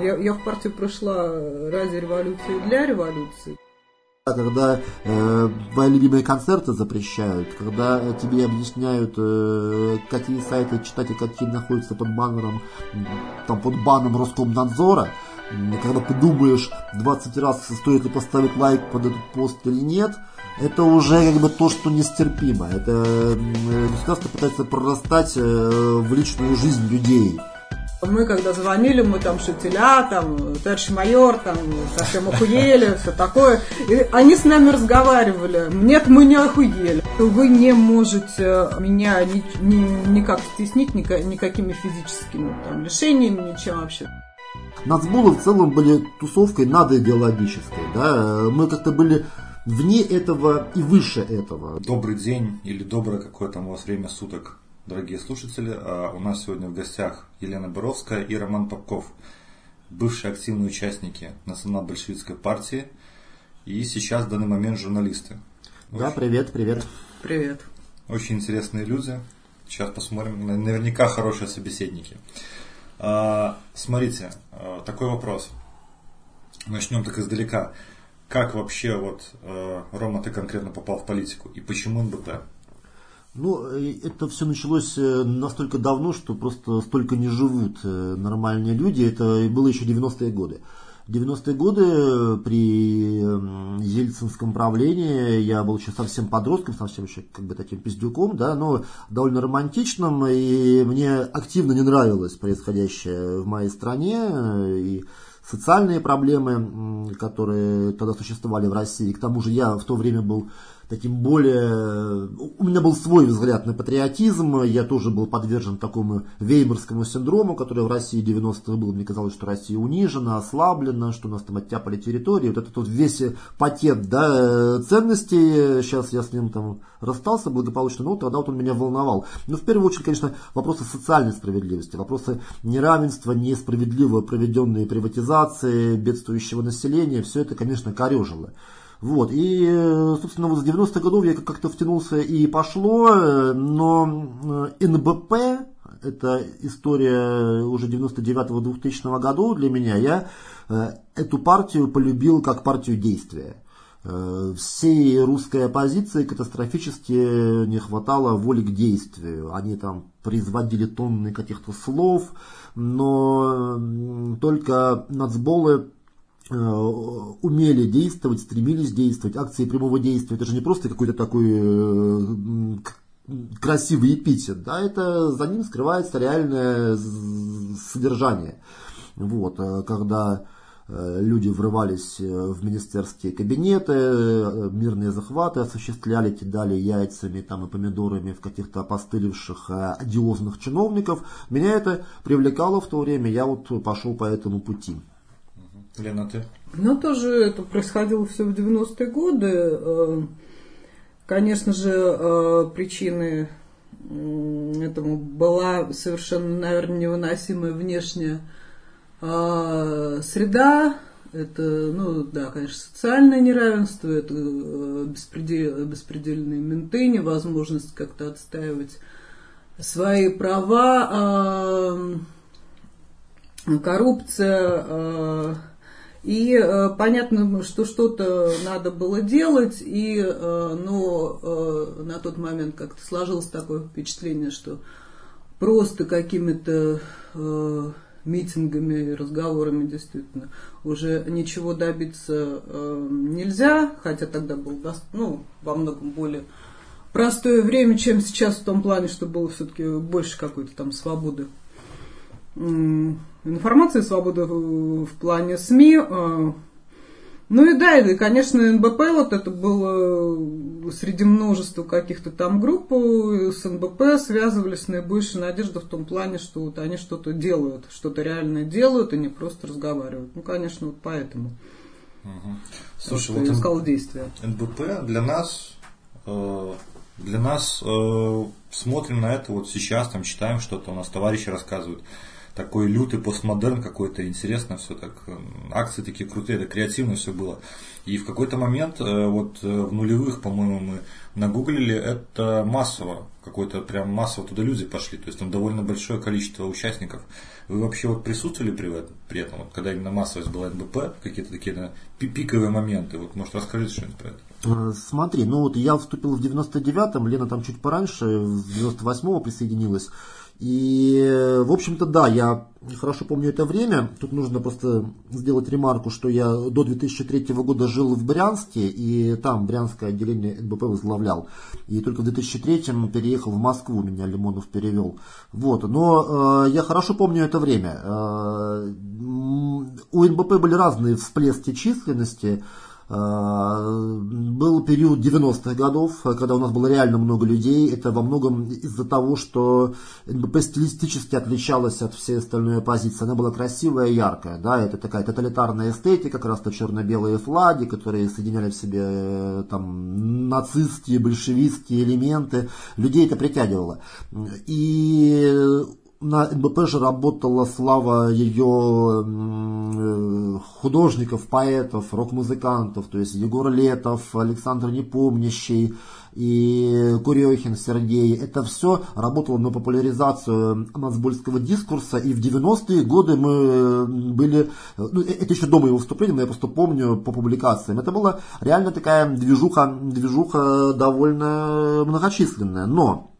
Я, я в партию пришла ради революции для революции. Когда э, твои любимые концерты запрещают, когда тебе объясняют, э, какие сайты читать и какие находятся под баннером, там под баном Роскомнадзора, когда ты думаешь 20 раз, стоит ли поставить лайк под этот пост или нет, это уже как бы то, что нестерпимо. Это государство пытается прорастать э, в личную жизнь людей. Мы когда звонили, мы там шутеля, там, товарищ майор, там, совсем охуели, все такое. И они с нами разговаривали. Нет, мы не охуели. Вы не можете меня ни, ни, никак стеснить ни, никакими физическими там, лишениями, ничем вообще. Нацболы в целом были тусовкой надоидеологической. Да? Мы как-то были вне этого и выше этого. Добрый день или доброе какое там у вас время суток дорогие слушатели. А у нас сегодня в гостях Елена Боровская и Роман Попков, бывшие активные участники Национал-большевистской партии и сейчас в данный момент журналисты. Да, привет, привет. Привет. Очень интересные люди. Сейчас посмотрим. Наверняка хорошие собеседники. А, смотрите, а, такой вопрос. Начнем так издалека. Как вообще вот, Рома, ты конкретно попал в политику и почему НБП? Ну, э, это все началось э, настолько давно, что просто столько не живут э, нормальные люди. Это было еще 90-е годы. 90-е годы при ельцинском правлении я был еще совсем подростком, совсем еще как бы таким пиздюком, да, но довольно романтичным, и мне активно не нравилось происходящее в моей стране, и социальные проблемы, которые тогда существовали в России. К тому же я в то время был таким более... У меня был свой взгляд на патриотизм, я тоже был подвержен такому веймарскому синдрому, который в России 90-х был. Мне казалось, что Россия унижена, ослаблена, что у нас там оттяпали территории. Вот этот вот весь пакет да, ценностей, сейчас я с ним там расстался благополучно, но тогда вот он меня волновал. Но в первую очередь, конечно, вопросы социальной справедливости, вопросы неравенства, несправедливо проведенные приватизации, бедствующего населения, все это, конечно, корежило. Вот, и, собственно, вот с 90-х годов я как-то втянулся и пошло, но э, НБП, это история уже 99-2000 года для меня, я э, эту партию полюбил как партию действия. Э, всей русской оппозиции катастрофически не хватало воли к действию. Они там производили тонны каких-то слов, но только нацболы Э, умели действовать, стремились действовать. Акции прямого действия это же не просто какой-то такой э, красивый эпитет, да, это за ним скрывается реальное содержание. Вот, э, когда люди врывались в министерские кабинеты, мирные захваты осуществляли, кидали яйцами там, и помидорами в каких-то опостылевших одиозных чиновников. Меня это привлекало в то время, я вот пошел по этому пути. Лена, ты? Ну, тоже это происходило все в 90-е годы. Э, конечно же, э, причины этому была совершенно, наверное, невыносимая внешняя э, среда. Это, ну, да, конечно, социальное неравенство, это беспредел, беспредельные менты, невозможность как-то отстаивать свои права, коррупция, и э, понятно, что что-то надо было делать, и, э, но э, на тот момент как-то сложилось такое впечатление, что просто какими-то э, митингами и разговорами действительно уже ничего добиться э, нельзя, хотя тогда был ну, во многом более простое время, чем сейчас в том плане, что было все-таки больше какой-то там свободы информации, свобода в плане СМИ. А, ну и да, и, конечно, НБП вот это было среди множества каких-то там групп с НБП связывались наибольшей надежда в том плане, что вот они что-то делают, что-то реальное делают и не просто разговаривают. Ну, конечно, вот поэтому. Угу. Слушай, вот я сказал действия. НБП для нас, э, для нас э, смотрим на это вот сейчас, там читаем что-то, у нас товарищи рассказывают такой лютый постмодерн какой-то, интересно все так, акции такие крутые, это креативно все было. И в какой-то момент, э, вот э, в нулевых, по-моему, мы нагуглили, это массово, какой-то прям массово туда люди пошли, то есть там довольно большое количество участников. Вы вообще вот присутствовали при, при этом, вот, когда именно массовость была НБП, какие-то такие да, пиковые моменты, вот может расскажите что-нибудь про это? Э, смотри, ну вот я вступил в 99-м, Лена там чуть пораньше, в 98-го присоединилась. И, в общем-то, да, я хорошо помню это время. Тут нужно просто сделать ремарку, что я до 2003 года жил в Брянске, и там брянское отделение НБП возглавлял. И только в 2003 переехал в Москву, меня Лимонов перевел. Вот. Но э, я хорошо помню это время. Э, у НБП были разные всплески численности. Э, был период 90-х годов, когда у нас было реально много людей. Это во многом из-за того, что НБП стилистически отличалась от всей остальной оппозиции. Она была красивая яркая. Да? Это такая тоталитарная эстетика, как раз-то черно-белые флаги, которые соединяли в себе э, там, нацистские, большевистские элементы. Людей это притягивало. И на НБП же работала слава ее э, художников, поэтов, рок-музыкантов, то есть Егор Летов, Александр Непомнящий и Курехин Сергей. Это все работало на популяризацию мазбольского дискурса, и в 90-е годы мы были, ну, э, это еще до моего выступления, но я просто помню по публикациям, это была реально такая движуха, движуха довольно многочисленная, но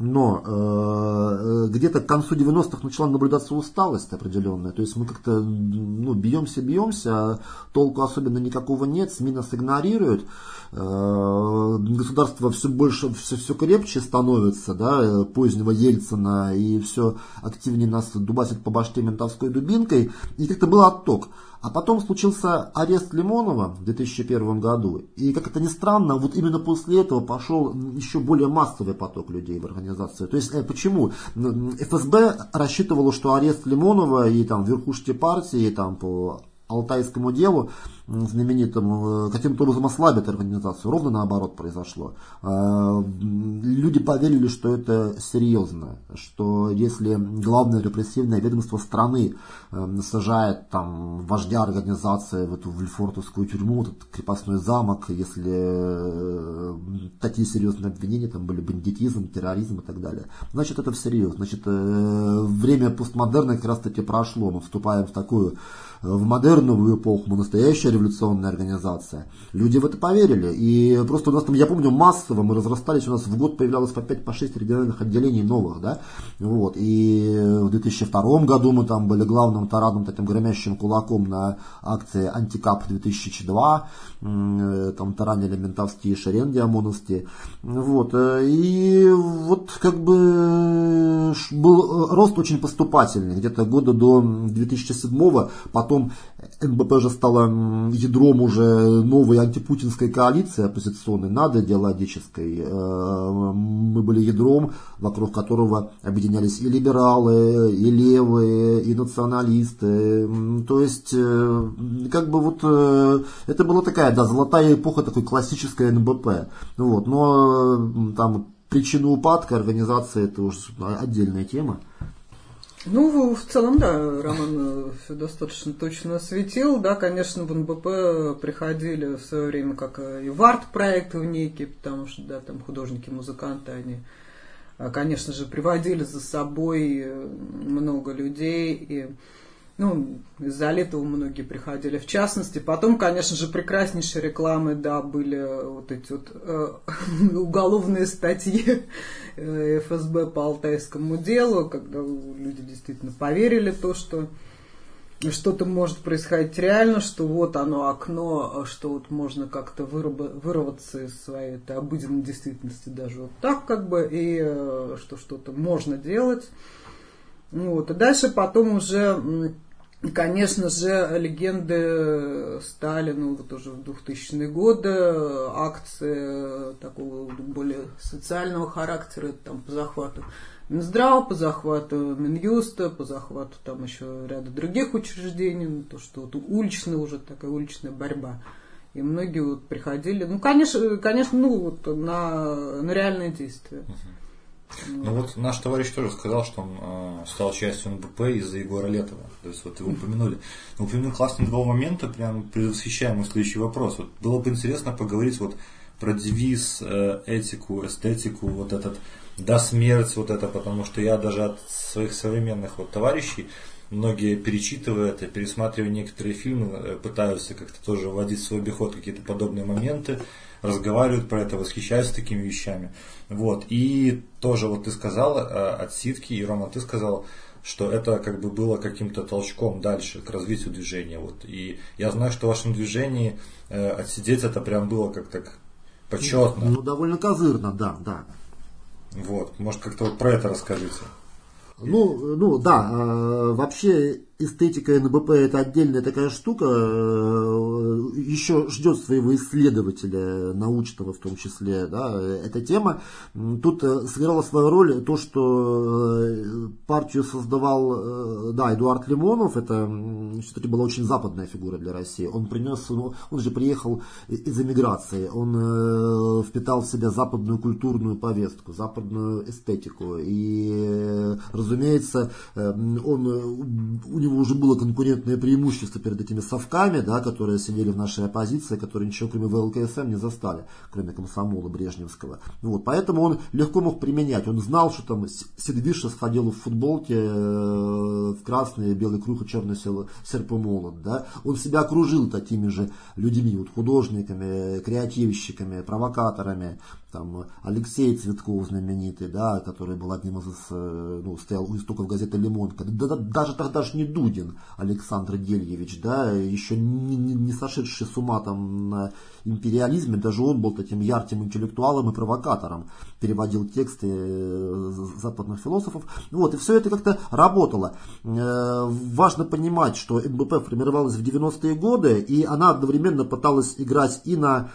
но э, где-то к концу 90-х начала наблюдаться усталость определенная. То есть мы как-то ну, бьемся, бьемся, а толку особенно никакого нет, СМИ нас игнорируют. Э, государство все больше, все, все крепче становится, да, позднего Ельцина, и все активнее нас дубасит по башке ментовской дубинкой. И как-то был отток. А потом случился арест Лимонова в 2001 году. И, как это ни странно, вот именно после этого пошел еще более массовый поток людей в организацию. То есть, э, почему? ФСБ рассчитывало, что арест Лимонова и там верхушки партии там, по алтайскому делу знаменитому э, каким-то образом ослабит организацию. Ровно наоборот произошло. Э, люди поверили, что это серьезно, что если главное репрессивное ведомство страны э, сажает там вождя организации в эту Вильфортовскую тюрьму, этот крепостной замок, если такие серьезные обвинения, там были бандитизм, терроризм и так далее, значит это всерьез. Значит, время постмодерна как раз таки прошло. Мы вступаем в такую в модерновую эпоху, мы настоящая революционная организация. Люди в это поверили. И просто у нас там, я помню, массово мы разрастались, у нас в год появлялось по 5-6 по региональных отделений новых, да. Вот. И в 2002 году мы там были главным тарадным таким громящим кулаком на акции Антикап 2002, там таранили ментовские шеренги ОМОНовские. Вот. И вот как бы был рост очень поступательный. Где-то года до 2007 потом НБП же стала ядром уже новой антипутинской коалиции оппозиционной, над идеологической. Э, мы были ядром, вокруг которого объединялись и либералы, и левые, и националисты. То есть, э, как бы вот, э, это была такая, да, золотая эпоха такой классической НБП. Вот, но там причину упадка организации это уже отдельная тема. Ну, в целом, да, Роман э, все достаточно точно осветил. Да, конечно, в НБП приходили в свое время как и в арт-проекты в некие, потому что, да, там художники, музыканты, они, а, конечно же, приводили за собой э, много людей, и ну, из-за этого многие приходили в частности. Потом, конечно же, прекраснейшие рекламы, да, были вот эти вот э, уголовные статьи э, ФСБ по Алтайскому делу, когда люди действительно поверили то, что что-то может происходить реально, что вот оно окно, что вот можно как-то вырваться из своей этой обыденной действительности даже вот так как бы, и э, что что-то можно делать. Вот. И дальше потом уже конечно же, легенды стали, ну, вот уже в 2000-е годы, акции такого более социального характера, там, по захвату Минздрава, по захвату Минюста, по захвату там еще ряда других учреждений, ну, то, что вот уличная уже такая уличная борьба. И многие вот приходили, ну, конечно, конечно, ну, вот на, на реальные действия. Ну вот наш товарищ тоже сказал, что он э, стал частью НБП из-за Егора Летова. То есть вот его упомянули. Но упомянул классный два момента, прям предвосхищаем следующий вопрос. Вот было бы интересно поговорить вот про девиз, э, этику, эстетику, вот этот до смерти, вот это, потому что я даже от своих современных вот товарищей многие перечитывая это, пересматривая некоторые фильмы, э, пытаются как-то тоже вводить в свой обиход какие-то подобные моменты, разговаривают про это, восхищаются такими вещами. Вот. И тоже вот ты сказал э, от ситки, и Рома, ты сказал, что это как бы было каким-то толчком дальше к развитию движения. Вот. И я знаю, что в вашем движении э, отсидеть это прям было как так почетно. Ну, довольно козырно, да, да. Вот, может как-то вот про это расскажите. Ну, ну да, э, вообще эстетика НБП это отдельная такая штука, э, еще ждет своего исследователя, научного в том числе, да, эта тема. Тут э, сыграла свою роль то, что э, партию создавал, да, Эдуард Лимонов, это все-таки была очень западная фигура для России. Он принес, ну, он же приехал из эмиграции, он впитал в себя западную культурную повестку, западную эстетику. И, разумеется, он, у него него уже было конкурентное преимущество перед этими совками, да, которые сидели в нашей оппозиции, которые ничего кроме ВЛКСМ не застали, кроме комсомола Брежневского. Вот, поэтому он легко мог применять. Он знал, что там Сидвиша сходил в футболке э, в красный, белый круг и черный серп и молот. Да. Он себя окружил такими же людьми, вот, художниками, креативщиками, провокаторами там Алексей Цветков знаменитый, да, который был одним из, э, ну, стоял у истоков газеты «Лимонка», да, да, даже тогда же не Дудин Александр Дельевич, да, еще не, не, не сошедший с ума там на империализме, даже он был таким ярким интеллектуалом и провокатором, переводил тексты э, западных философов, вот, и все это как-то работало. Э, важно понимать, что МБП формировалась в 90-е годы, и она одновременно пыталась играть и на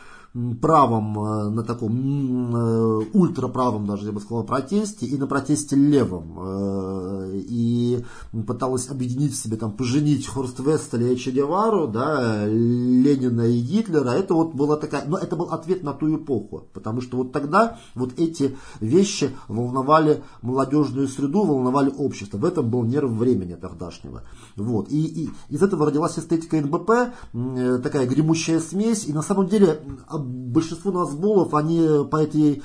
правом, э, на таком э, ультраправом даже, я бы сказал, протесте и на протесте левом. Э, и пыталась объединить в себе, там, поженить Хорст Вестеля и Че Гевару, да, Ленина и Гитлера. Это вот была такая, но это был ответ на ту эпоху, потому что вот тогда вот эти вещи волновали молодежную среду, волновали общество. В этом был нерв времени тогдашнего. Вот. И, и из этого родилась эстетика НБП, такая гремущая смесь, и на самом деле большинство назболов, они по этой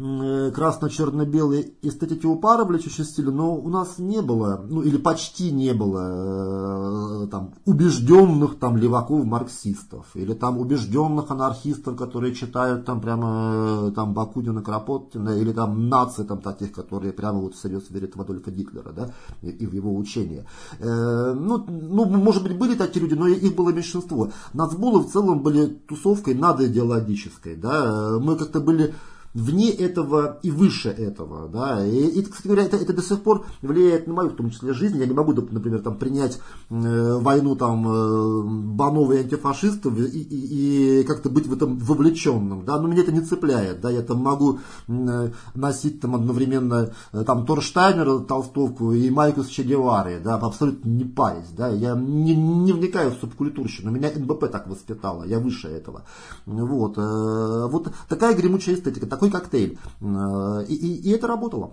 Э, красно-черно-белой эстетики у Парабля стиля, но у нас не было, ну или почти не было э, там убежденных там леваков-марксистов, или там убежденных анархистов, которые читают там прямо э, там Бакунина, Кропоткина, или там нации там таких, которые прямо вот всерьез верят в Адольфа Гитлера, да, и, и в его учение. Ну, ну, может быть, были такие люди, но их было меньшинство. Нацбулы в целом были тусовкой надоидеологической, да, мы как-то были вне этого и выше этого. Да? И, и кстати говоря, это, это до сих пор влияет на мою, в том числе, жизнь. Я не могу, например, там, принять э, войну там, э, банов и антифашистов и, и, и как-то быть в этом вовлеченным. Да? Но меня это не цепляет. Да? Я там могу э, носить там, одновременно э, там, Торштайнера, толстовку и майку с Че Гевары, да? абсолютно не парясь. Да? Я не, не вникаю в субкультурщину. Меня НБП так воспитало. Я выше этого. Вот, э, вот такая гремучая эстетика такой коктейль. Э, и, и, и это работало.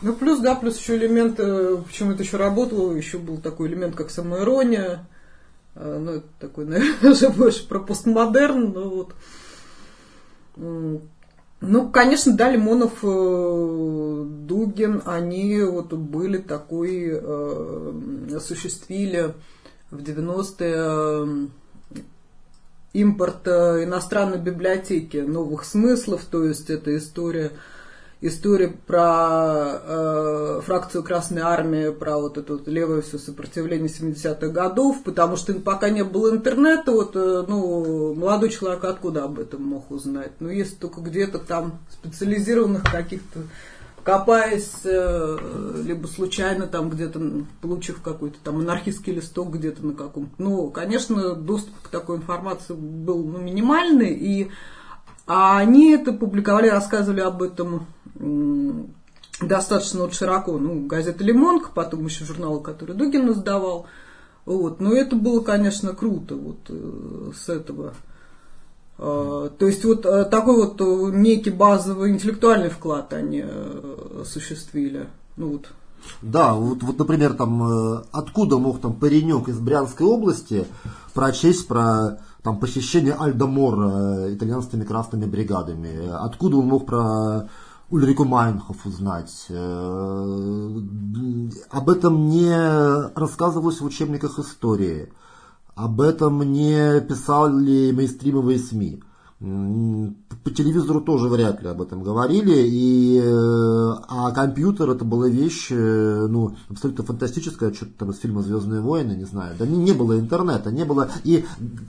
Ну, плюс, да, плюс еще элемент, э, почему это еще работало, еще был такой элемент, как самоирония. Э, ну, это такой, наверное, уже больше про постмодерн, но вот. Ну, конечно, да, Лимонов, Дугин, они вот были такой, осуществили в 90-е импорт иностранной библиотеки новых смыслов, то есть это история история про э, фракцию Красной Армии, про вот это вот левое все сопротивление 70-х годов, потому что пока не было интернета, вот, э, ну, молодой человек откуда об этом мог узнать? Ну, если только где-то там специализированных каких-то копаясь, э, либо случайно там где-то, получив какой-то там анархистский листок где-то на каком-то. Ну, конечно, доступ к такой информации был ну, минимальный, и они это публиковали, рассказывали об этом достаточно вот широко. Ну, газета «Лимонка», потом еще журнал, который Дугин издавал. Вот. Но это было, конечно, круто вот э, с этого то есть вот э, такой вот э, некий базовый интеллектуальный вклад они осуществили. Ну вот. Да, вот, вот, например, там, откуда мог там паренек из Брянской области прочесть про там, посещение Альдамора итальянскими красными бригадами? Откуда он мог про Ульрику Майнхоф узнать? Об этом не рассказывалось в учебниках истории. Об этом не писали мейнстримовые СМИ. По телевизору тоже вряд ли об этом говорили, и, э, а компьютер это была вещь э, ну, абсолютно фантастическая, что-то там из фильма «Звездные войны», не знаю, да не, не было интернета, не было, и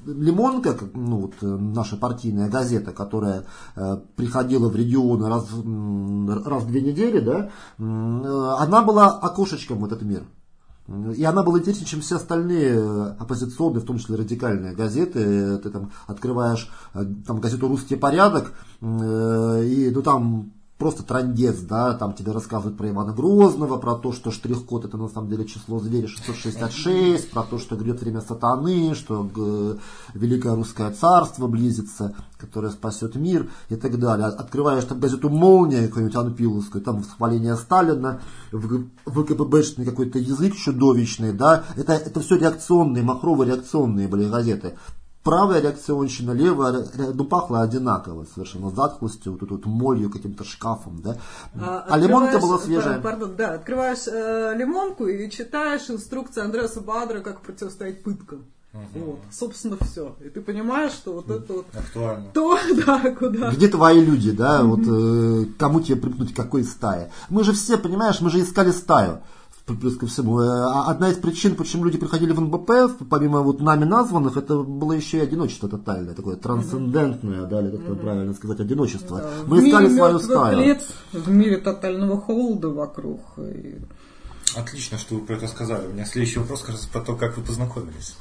«Лимонка», ну, вот, э, наша партийная газета, которая э, приходила в регионы раз, раз в две недели, да, она была окошечком в этот мир. И она была интереснее, чем все остальные э, оппозиционные, в том числе радикальные газеты. Ты там открываешь э, там, газету «Русский порядок», э, и ну, там просто трандец, да, там тебе рассказывают про Ивана Грозного, про то, что штрих-код это на самом деле число зверя 666, про то, что грет время сатаны, что Великое Русское Царство близится, которое спасет мир и так далее. Открываешь там газету «Молния», какую-нибудь Анпиловскую, там восхваление Сталина, ВКПБшный какой-то язык чудовищный, да, это, это все реакционные, махровые реакционные были газеты правая реакционщина, левая, ну, пахло одинаково совершенно, затхлостью, вот, вот молью, каким-то шкафом, да. А, а лимонка была свежая. Пардон, да, открываешь э, лимонку и читаешь инструкцию Андреаса Бадра, как противостоять пыткам. Угу. Вот, собственно, все. И ты понимаешь, что вот это вот... Актуально. То, да, куда. Где твои люди, да, вот э, кому тебе припнуть, какой стае. Мы же все, понимаешь, мы же искали стаю плюс ко всему. Э, а одна из причин, почему люди приходили в НБП, помимо вот нами названных, это было еще и одиночество тотальное, такое трансцендентное, да, или как-то правильно сказать, одиночество. Да. Мы искали свою стаю. Лет, в мире тотального холода вокруг. И... Отлично, что вы про это сказали. У меня следующий вопрос как раз про то, как вы познакомились.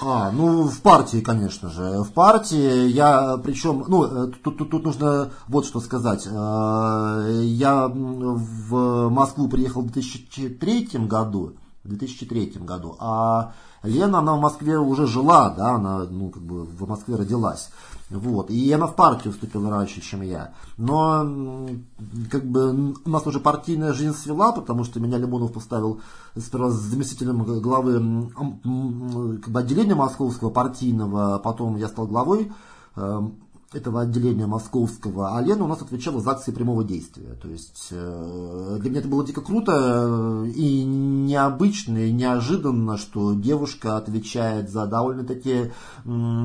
А, ну в партии, конечно же. В партии я, причем, ну, э, тут, тут, тут нужно вот что сказать. Э, я в Москву приехал в 2003 году, в 2003 году, а Лена, она в Москве уже жила, да, она, ну, как бы в Москве родилась. Вот. И она в партию вступила раньше, чем я. Но как бы у нас уже партийная жизнь свела, потому что меня Лимонов поставил сперва заместителем главы как бы, отделения московского партийного, потом я стал главой эм, этого отделения московского, а Лена у нас отвечала за акции прямого действия. То есть э, для меня это было дико круто э, и необычно, и неожиданно, что девушка отвечает за довольно-таки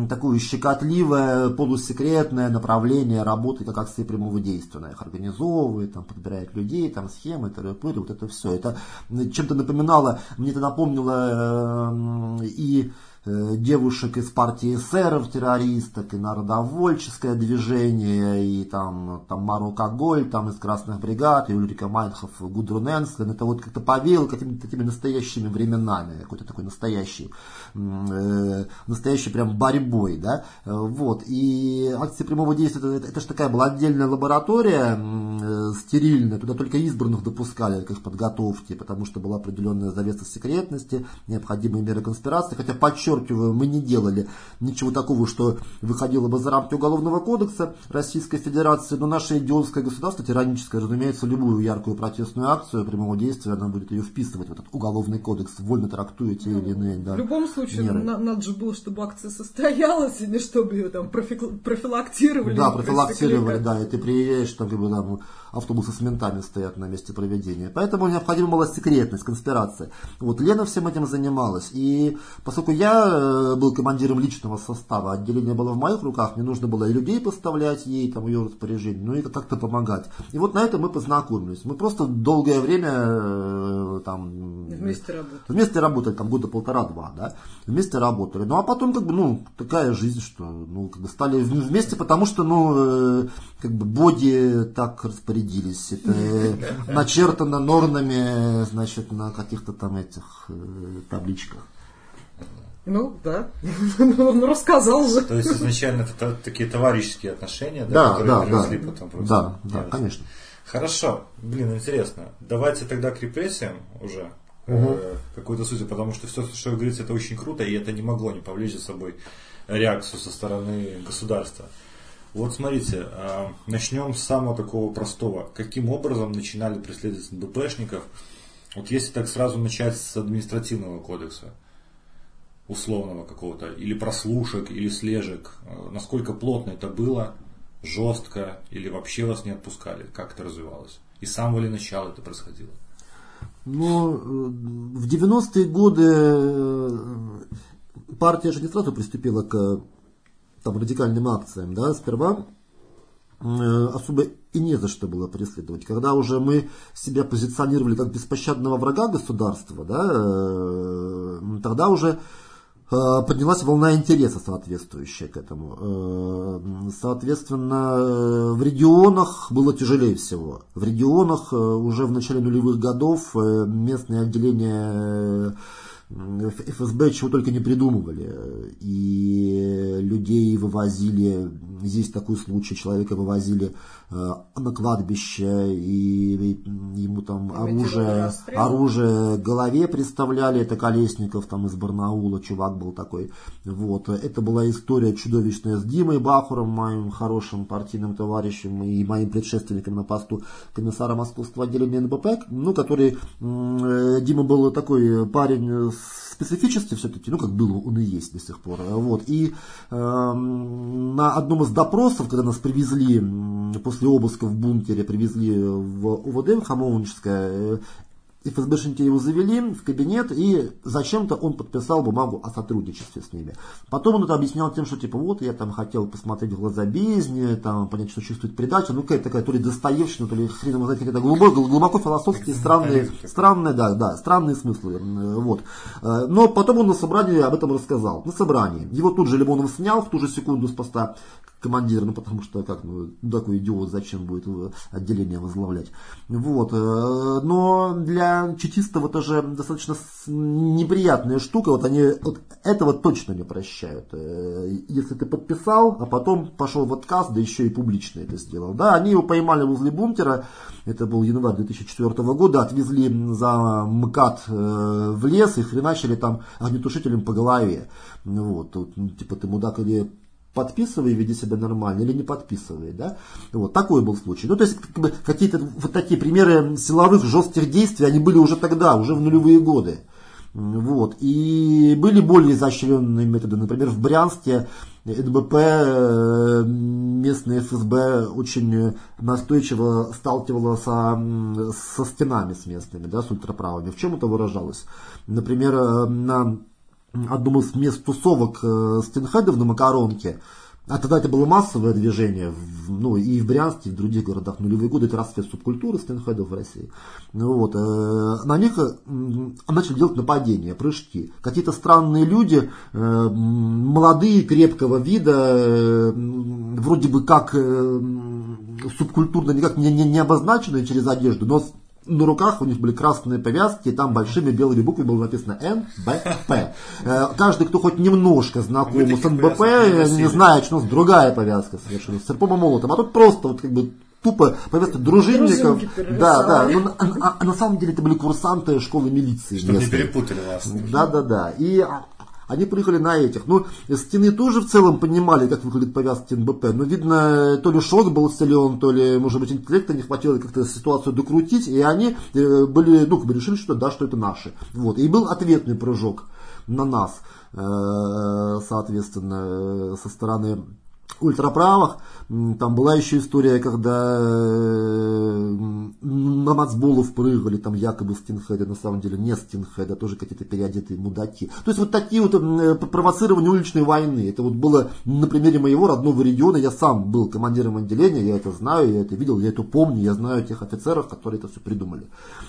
такое щекотливое, полусекретное направление работы, как акции прямого действия. Она их организовывает, там, подбирает людей, там, схемы, терапевты, вот это все. Это чем-то напоминало, мне это напомнило э, и девушек из партии эсеров, террористок, и народовольческое движение, и там, там Мару Коголь, там из Красных бригад, и Ульрика Майнхоф, Гудрун Энслен. Это вот как-то повеяло какими-то такими настоящими временами, какой-то такой настоящий, э, настоящей прям борьбой, да, э, вот. И акции прямого действия, это, это же такая была отдельная лаборатория, э, стерильная, туда только избранных допускали к их подготовке, потому что была определенная завеса секретности, необходимые меры конспирации, хотя подсчет подчеркиваю, мы не делали ничего такого, что выходило бы за рамки Уголовного кодекса Российской Федерации, но наше идиотское государство, тираническое, разумеется, любую яркую протестную акцию прямого действия, она будет ее вписывать в этот Уголовный кодекс, вольно трактуя те или иные да, В любом случае, меры. надо же было, чтобы акция состоялась, и не чтобы ее там профилактировали. Да, профилактировали, да, и ты приезжаешь, там, как бы, там, автобусы с ментами стоят на месте проведения. Поэтому необходима была секретность, конспирация. Вот Лена всем этим занималась. И поскольку я э, был командиром личного состава, отделение было в моих руках, мне нужно было и людей поставлять ей, там, ее распоряжение, ну и как-то помогать. И вот на этом мы познакомились. Мы просто долгое время э, там... Вместе работали. Вместе работали, там года полтора-два, да. Вместе работали. Ну а потом, как бы, ну, такая жизнь, что, ну, как бы стали вместе, потому что, ну, э, как бы, боди так распорядились. Это начертано норнами, значит, на каких-то там этих э, табличках. Ну, да. Он рассказал же. То есть изначально это такие товарищеские отношения, да, которые да, да, потом просто. Да, да, конечно. Хорошо. Блин, интересно. Давайте тогда к репрессиям уже. э, какой-то сути, потому что все, что вы говорите, это очень круто, и это не могло не повлечь за собой реакцию со стороны государства. Вот смотрите, э, начнем с самого такого простого. Каким образом начинали преследовать НДПшников? Вот если так сразу начать с административного кодекса, условного какого-то, или прослушек, или слежек, э, насколько плотно это было, жестко, или вообще вас не отпускали, как это развивалось? И с самого ли начала это происходило? Ну, в 90-е годы э, партия же не сразу приступила к там, радикальным акциям. Да? Сперва э, особо и не за что было преследовать. Когда уже мы себя позиционировали как беспощадного врага государства, да, э, тогда уже Э, поднялась волна интереса соответствующая к этому. Э, соответственно, э, в регионах было тяжелее всего. В регионах уже в начале нулевых годов местные отделения ФСБ чего только не придумывали. И людей вывозили, здесь такой случай, человека вывозили э, на кладбище, и ему там оружие, оружие голове представляли, это Колесников там из Барнаула, чувак был такой. Вот. Это была история чудовищная с Димой Бахуром, моим хорошим партийным товарищем и моим предшественником на посту комиссара Московского отделения НБП, ну, который, э, Дима был такой парень специфически все-таки, ну как было, он и есть до сих пор. Вот. И э, на одном из допросов, когда нас привезли после обыска в бункере, привезли в УВД в Хамовническое, ФСБшники его завели в кабинет, и зачем-то он подписал бумагу о сотрудничестве с ними. Потом он это объяснял тем, что типа вот я там хотел посмотреть в глаза бездни, там понять, что чувствует предача, ну какая-то такая то ли достоевщина, то ли хрен его знает, какие-то глубоко, глубоко философские, странные, странные, да, да, странные смыслы. Вот. Э, но потом он на собрании об этом рассказал. На собрании. Его тут же Лимонов снял в ту же секунду с поста командир, ну потому что как, ну такой идиот, зачем будет отделение возглавлять. Вот. Э, но для чекистов это же достаточно неприятная штука, вот они вот этого точно не прощают. Э, если ты подписал, а потом пошел в отказ, да еще и публично это сделал. Да, они его поймали возле бункера, это был январь 2004 года, отвезли за МКАД э, в лес и хреначили там огнетушителем по голове. Вот, вот, ну, типа ты мудак или подписывай, веди себя нормально, или не подписывай, да, вот, такой был случай. Ну, то есть, как бы, какие-то вот такие примеры силовых жестких действий, они были уже тогда, уже в нулевые годы. Вот. И были более изощренные методы. Например, в Брянске НБП, э, местные ФСБ очень настойчиво сталкивало со, со стенами с местными, да, с ультраправыми. В чем это выражалось? Например, э, на одном из мест тусовок э, стенхедов на Макаронке. А тогда это было массовое движение, ну и в Брянске, и в других городах. Нулевые годы это расцвет субкультуры стенхедов в России. Ну, вот, э, на них э, начали делать нападения, прыжки. Какие-то странные люди, молодые, крепкого вида, вроде бы как субкультурно никак не, не, не обозначенные через одежду, но на руках у них были красные повязки, и там большими белыми буквами было написано НБП. Э, каждый, кто хоть немножко знаком с НБП, не знает, что у нас другая повязка совершенно, с серпом и молотом. А тут просто вот как бы тупо повестка дружинников. Да, да. Но, а, а, а на самом деле это были курсанты школы милиции. Чтобы местные. не перепутали вас. Да, да, да. И они приехали на этих. Ну, стены тоже в целом понимали, как выглядит повязки НБП. Но, видно, то ли шок был силен, то ли, может быть, интеллекта не хватило как-то ситуацию докрутить. И они э, были, ну, как бы решили, что да, что это наши. Вот. И был ответный прыжок на нас, э, соответственно, со стороны ультраправых. Там была еще история, когда э, на Мацболов прыгали, там якобы стинхеды, на самом деле не стинхеды, а тоже какие-то переодетые мудаки. То есть вот такие вот э, провоцирования уличной войны. Это вот было на примере моего родного региона. Я сам был командиром отделения, я это знаю, я это видел, я это помню, я знаю тех офицеров, которые это все придумали.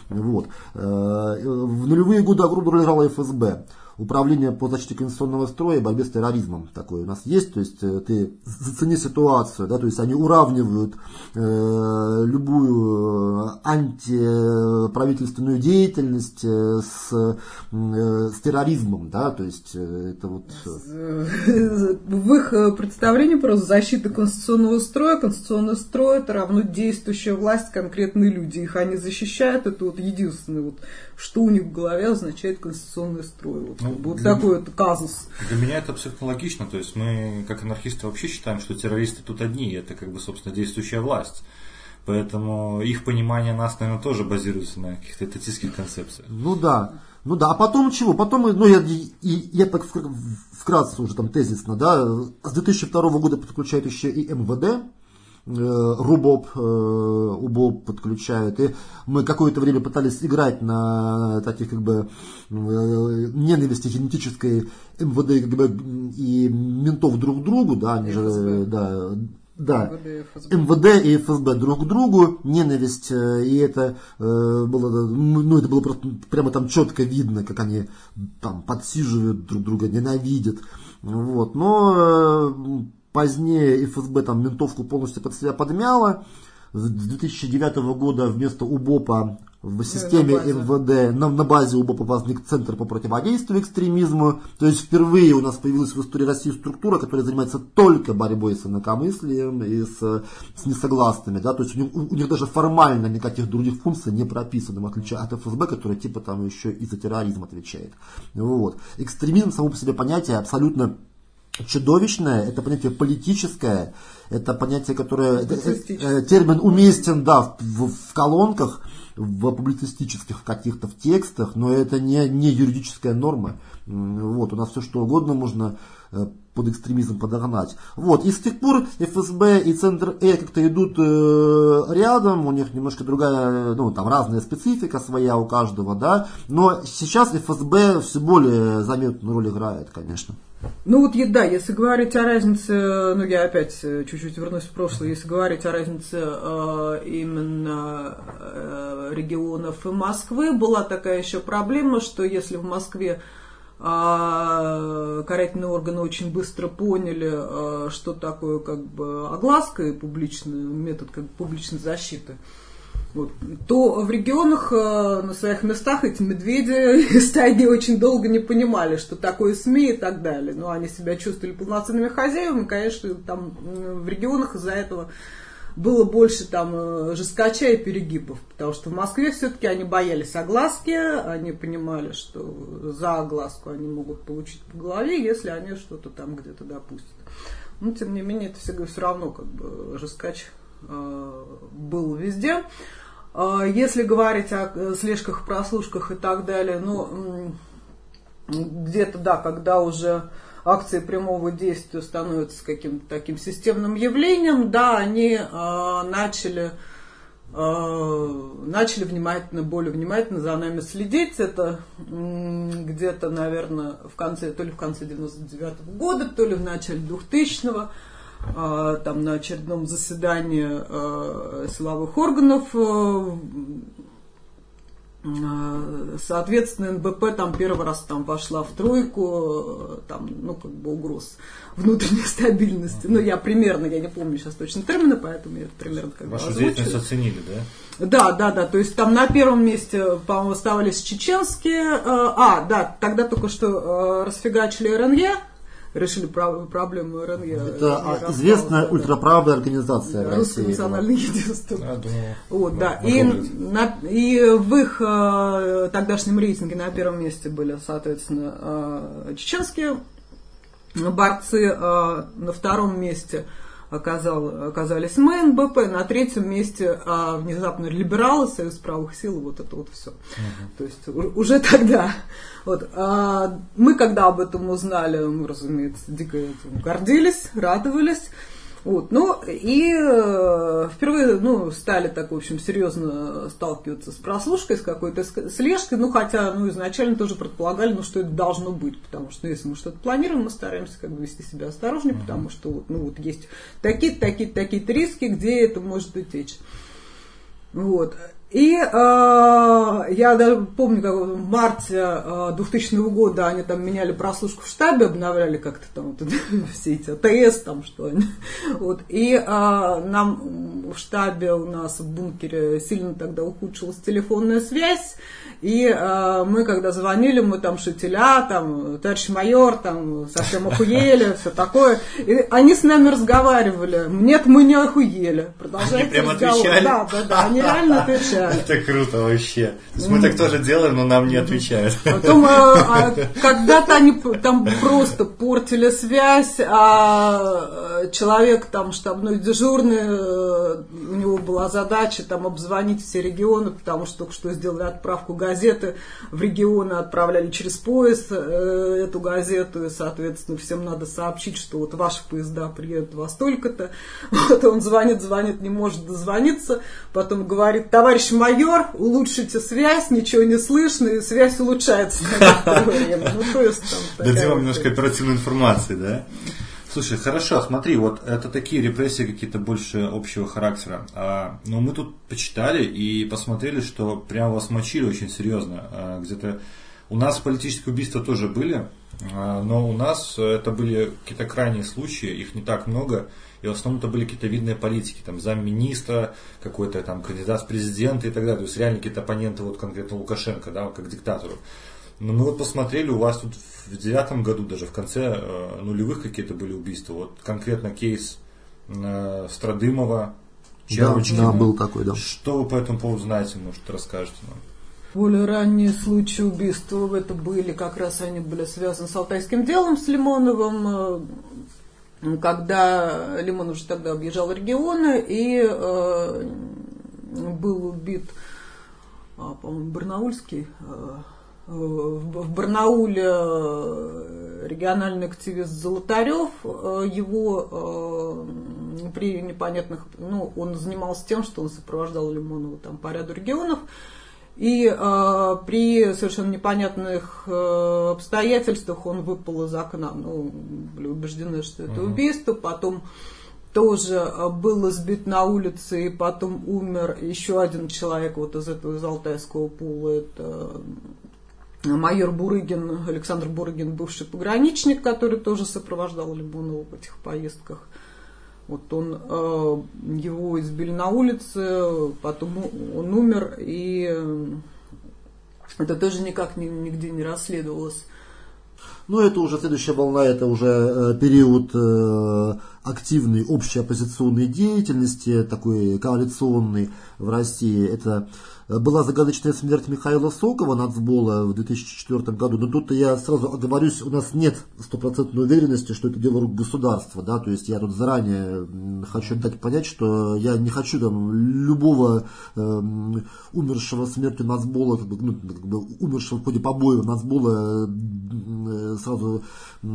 Вот. Э, в нулевые годы огромную роль играла ФСБ. Управление по защите конституционного строя и борьбе с терроризмом такое у нас есть, то есть э, ты зацени ситуацию, да, то есть они уравнивают э, любую антиправительственную деятельность э, с, э, с терроризмом, да, то есть э, это вот... В их представлении просто защита конституционного строя, конституционный строй это равно действующая власть, конкретные люди, их они защищают, это вот единственное вот что у них в голове означает конституционный строй. Вот, ну, вот для, такой вот казус. Для меня это абсолютно логично. То есть мы, как анархисты, вообще считаем, что террористы тут одни. Это как бы, собственно, действующая власть. Поэтому их понимание нас, наверное, тоже базируется на каких-то этатистских концепциях. Ну да. Ну да, а потом чего? Потом, ну я, и, я так вкратце уже там тезисно, да, с 2002 года подключают еще и МВД, Э, Рубоп, э, УБОП подключают. И мы какое-то время пытались играть на таких как бы э, ненависти генетической МВД как бы, и ментов друг к другу, да, они же, да, да, МВД и ФСБ друг к другу, ненависть, и это э, было, ну, это было просто прямо там четко видно, как они там подсиживают друг друга, ненавидят. Вот. Но Позднее ФСБ там ментовку полностью под себя подмяла. С 2009 года вместо УБОПа в системе на МВД на, на базе УБОПа возник Центр по противодействию экстремизму. То есть впервые у нас появилась в истории России структура, которая занимается только борьбой с инакомыслием и с, с несогласными. Да? То есть у них, у них даже формально никаких других функций не прописано, в отличие от ФСБ, которая типа там еще и за терроризм отвечает. Вот. Экстремизм само по себе понятие абсолютно чудовищное, это понятие политическое, это понятие, которое, э, э, термин уместен, да, в, в колонках, в публицистических каких-то в текстах, но это не, не юридическая норма. Вот, у нас все что угодно можно э, под экстремизм подогнать. Вот, и с тех пор ФСБ и Центр Э как-то идут э, рядом, у них немножко другая, ну, там разная специфика своя у каждого, да, но сейчас ФСБ все более заметную роль играет, конечно. Ну вот, да, если говорить о разнице, ну я опять э, чуть-чуть вернусь в прошлое, если говорить о разнице э, именно э, регионов и Москвы, была такая еще проблема, что если в Москве э, карательные органы очень быстро поняли, э, что такое как бы огласка и публичный метод как бы, публичной защиты, вот, то в регионах э, на своих местах эти медведи и стаи очень долго не понимали, что такое СМИ и так далее. Но они себя чувствовали полноценными хозяевами, конечно, там в регионах из-за этого было больше там э, жесткача и перегибов, потому что в Москве все-таки они боялись огласки, они понимали, что за огласку они могут получить по голове, если они что-то там где-то допустят. Но тем не менее это все, все равно как бы жесткач э, был везде. А, если говорить о э, слежках, прослушках и так далее, ну, где-то, да, когда уже акции прямого действия становятся каким-то таким системным явлением, да, они э, начали, э, начали внимательно, более внимательно за нами следить. Это э, где-то, наверное, в конце, то ли в конце 99 -го года, то ли в начале 2000-го а, там на очередном заседании силовых органов соответственно, НБП там первый раз там вошла в тройку, там, ну, как бы угроз внутренней стабильности. Ну, я примерно, я не помню сейчас точно термины, поэтому я это примерно как Вашу бы деятельность оценили, да? Да, да, да. То есть там на первом месте, по-моему, оставались чеченские. А, да, тогда только что расфигачили РНЕ, решили проблему РНЕ. Это а, известная ультраправая организация Русское национальное единство. Да, вот, да. И, на, и в их э, тогдашнем рейтинге на первом месте были, соответственно, э, чеченские борцы, э, на втором месте оказал, оказались мы, НБП, на третьем месте а, внезапно либералы, Союз правых сил, вот это вот все. Uh-huh. То есть уже тогда. Вот, а, мы когда об этом узнали, мы, разумеется, дико гордились, радовались. Вот, ну и э, впервые ну, стали так, в общем, серьезно сталкиваться с прослушкой, с какой-то слежкой, ну хотя ну, изначально тоже предполагали, ну, что это должно быть, потому что ну, если мы что-то планируем, мы стараемся как бы вести себя осторожнее, uh-huh. потому что вот, ну, вот есть такие-то, такие-то, такие-то риски, где это может утечь. Вот. И э, я даже помню, как в марте э, 2000 года они там меняли прослушку в штабе, обновляли как-то там вот, все эти АТС, там что они. Вот. И э, нам в штабе у нас в бункере сильно тогда ухудшилась телефонная связь. И э, мы, когда звонили, мы там шутеля, там, товарищ майор, там, совсем охуели, все такое. И они с нами разговаривали. Нет, мы не охуели. Продолжайте Они прям разговор. отвечали? Да, да, да, они реально отвечали. Это круто вообще. То есть мы так тоже делаем, но нам не отвечают. Потом, а, а, когда-то они там просто портили связь, а э, человек там штабной дежурный, э, у него была задача там обзвонить все регионы, потому что только что сделали отправку газеты в регионы, отправляли через поезд э, эту газету, и, соответственно, всем надо сообщить, что вот ваши поезда приедут во столько-то. Вот он звонит, звонит, не может дозвониться, потом говорит, товарищ майор, улучшите связь, ничего не слышно, и связь улучшается на некоторое время. Ну, то есть там такая Дадим вам немножко оперативной информации, да? Слушай, хорошо, смотри, вот это такие репрессии какие-то больше общего характера. А, но мы тут почитали и посмотрели, что прям вас мочили очень серьезно. А, где-то у нас политические убийства тоже были, а, но у нас это были какие-то крайние случаи, их не так много. И в основном это были какие-то видные политики, там замминистра, какой-то там кандидат в президенты и так далее. То есть реально какие-то оппоненты вот конкретно Лукашенко, да, как диктатору. Но мы вот посмотрели, у вас тут в девятом году, даже в конце э, нулевых какие-то были убийства. Вот конкретно кейс э, Страдымова, Да, Червочкина. да, был такой, да. Что вы по этому поводу знаете, может, расскажете нам? Более ранние случаи убийства это были, как раз они были связаны с Алтайским делом, с Лимоновым, э, когда Лимонов уже тогда объезжал регионы и э, был убит, а, по-моему, Барнаульский, э, в Барнауле э, региональный активист Золотарев, э, его э, при непонятных, ну, он занимался тем, что он сопровождал Лимонова там по ряду регионов, и э, при совершенно непонятных э, обстоятельствах он выпал из окна. Ну, были убеждены, что это убийство. Потом тоже был избит на улице, и потом умер еще один человек вот из этого из Алтайского пула. Это майор Бурыгин, Александр Бурыгин, бывший пограничник, который тоже сопровождал Лимонова в этих поездках. Вот он, э, его избили на улице, потом он умер, и это тоже никак ни- нигде не расследовалось. Ну, это уже следующая волна, это уже э, период э, активной общей оппозиционной деятельности, такой коалиционной в России. Это была загадочная смерть Михаила Сокова, нацбола в 2004 году. Но тут я сразу оговорюсь, у нас нет стопроцентной уверенности, что это дело рук государства. Да? То есть я тут заранее хочу дать понять, что я не хочу там любого эм, умершего смертью нацбола, как бы, ну, как бы умершего в ходе побоев нацбола м, э, сразу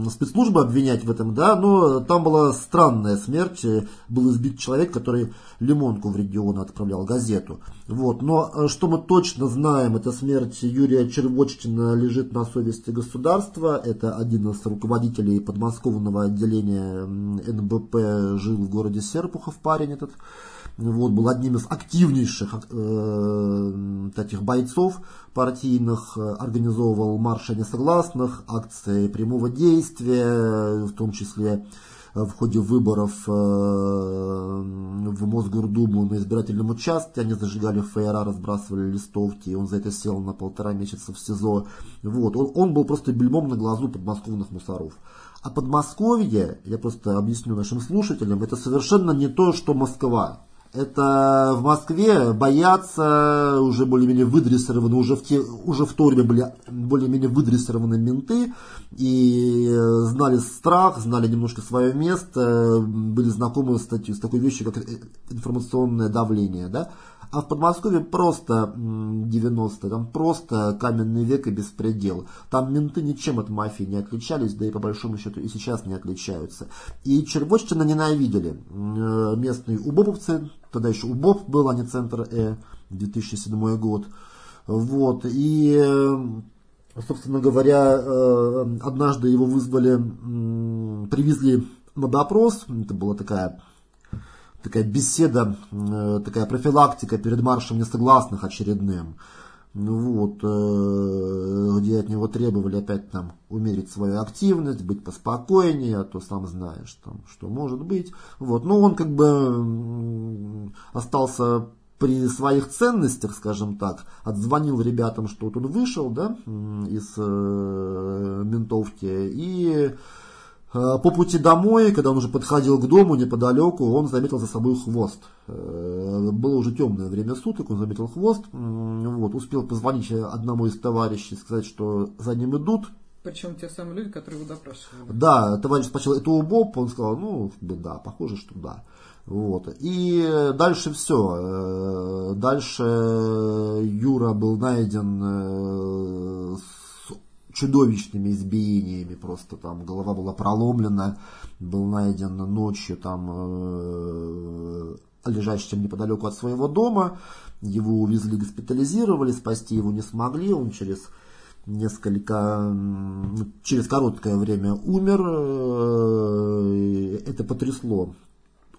спецслужбы обвинять в этом, да, но там была странная смерть, э, был избит человек, который Лимонку в регион отправлял газету. Вот. Но э, что мы точно знаем, это смерть Юрия Червочкина лежит на совести государства. Это один из руководителей подмосковного отделения НБП, жил в городе Серпухов парень этот. Вот, был одним из активнейших э, таких бойцов партийных, э, организовывал марши несогласных, акции прямого действия, в том числе э, в ходе выборов э, в Мосгордуму на избирательном участке. Они зажигали ФРА, разбрасывали листовки, и он за это сел на полтора месяца в СИЗО. Вот. Он, он был просто бельмом на глазу подмосковных мусоров. А Подмосковье, я просто объясню нашим слушателям, это совершенно не то, что Москва. Это в Москве боятся, уже более-менее выдрессированы, уже в, те, уже в то время были более-менее выдрессированы менты и э, знали страх, знали немножко свое место, э, были знакомы с, с такой вещью, как э, информационное давление. Да? А в Подмосковье просто м, 90 там просто каменный век и беспредел. Там менты ничем от мафии не отличались, да и по большому счету и сейчас не отличаются. И Червочкина ненавидели э, местные убоповцы, тогда еще УБОП был, а не Центр Э, 2007 год. Вот, и, э, собственно говоря, э, однажды его вызвали, привезли на допрос, это была такая такая беседа, э, такая профилактика перед маршем несогласных очередным. Ну вот, э, где от него требовали опять там умерить свою активность, быть поспокойнее, а то сам знаешь, там, что может быть. Вот, но он как бы остался при своих ценностях, скажем так, отзвонил ребятам, что он вышел да, из э, ментовки и по пути домой, когда он уже подходил к дому неподалеку, он заметил за собой хвост. Э, было уже темное время суток, он заметил хвост, вот, успел позвонить одному из товарищей, сказать, что за ним идут. Причем те самые люди, которые его допрашивали. Да, товарищ спросил, это УБОП? Он сказал, ну, да, похоже, что да. Вот. И дальше все. Э, дальше Юра был найден чудовищными избиениями, просто там. Голова была проломлена, был найден ночью там э, лежащим неподалеку от своего дома, его увезли, госпитализировали, спасти его не смогли, он через несколько, через короткое время умер, э, это потрясло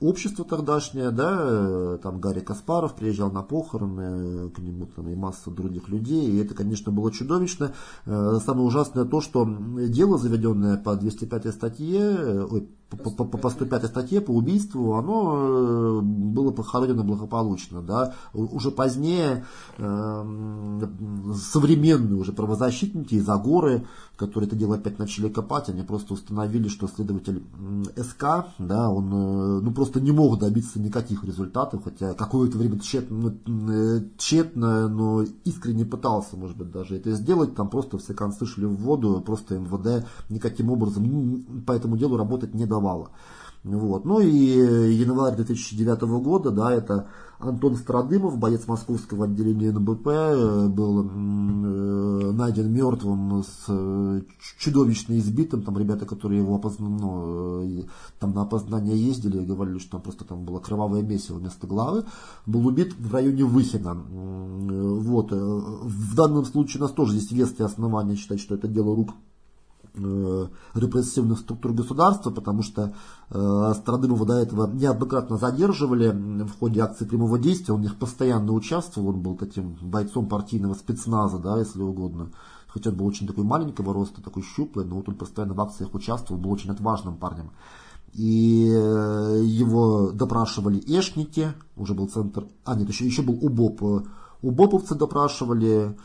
общество тогдашнее, да, э, там Гарри Каспаров приезжал на похороны, к нему там и масса других людей, и это, конечно, было чудовищно. Э, самое ужасное то, что дело, заведенное по 205 статье, ой, по, по, по 105 статье по убийству, оно э, было похоронено благополучно. Да. Уже позднее э, современные уже правозащитники из Агоры, которые это дело опять начали копать, они просто установили, что следователь СК, да, он э, ну, просто не мог добиться никаких результатов, хотя какое-то время тщетно, э, тщетно, но искренне пытался, может быть, даже это сделать, там просто все концы шли в воду, просто МВД никаким образом по этому делу работать не дал давала. Вот. Ну и январь 2009 года, да, это Антон Страдымов, боец московского отделения НБП, э, был э, найден мертвым с э, чудовищно избитым. Там ребята, которые его опознали, ну, там на опознание ездили, говорили, что там просто там было кровавое месиво вместо главы, был убит в районе Выхина. Вот. В данном случае у нас тоже есть веские основания считать, что это дело рук Э, репрессивных структур государства, потому что э, Страдымова до этого неоднократно задерживали в ходе акции прямого действия, он в них постоянно участвовал, он был таким бойцом партийного спецназа, да, если угодно. Хотя он был очень такой маленького роста, такой щуплый, но вот он постоянно в акциях участвовал, был очень отважным парнем. И э, его допрашивали эшники, уже был центр, а нет, еще, еще был УБОП, у Боповцы допрашивали,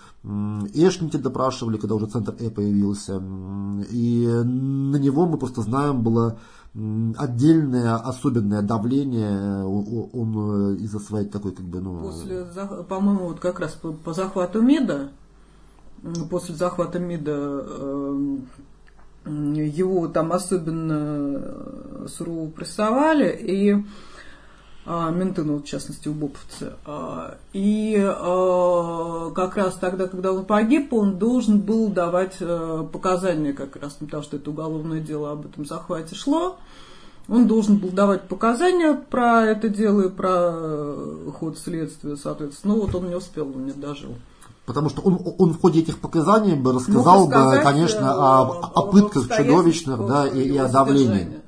Эшнити допрашивали, когда уже центр Э появился. И на него мы просто знаем было отдельное особенное давление он из-за своей такой как бы ну после по-моему вот как раз по, захвату МИДа после захвата МИДа э, его там особенно сурово прессовали и менты, ну, в частности, убоповцы. А, и а, как раз тогда, когда он погиб, он должен был давать э, показания как раз, потому что это уголовное дело об этом захвате шло. Он должен был давать показания про это дело и про э, ход следствия, соответственно. Ну вот он не успел, он не дожил. Потому что он, он в ходе этих показаний бы рассказал бы, конечно, о, о, о пытках чудовищных да, и, и о давлении.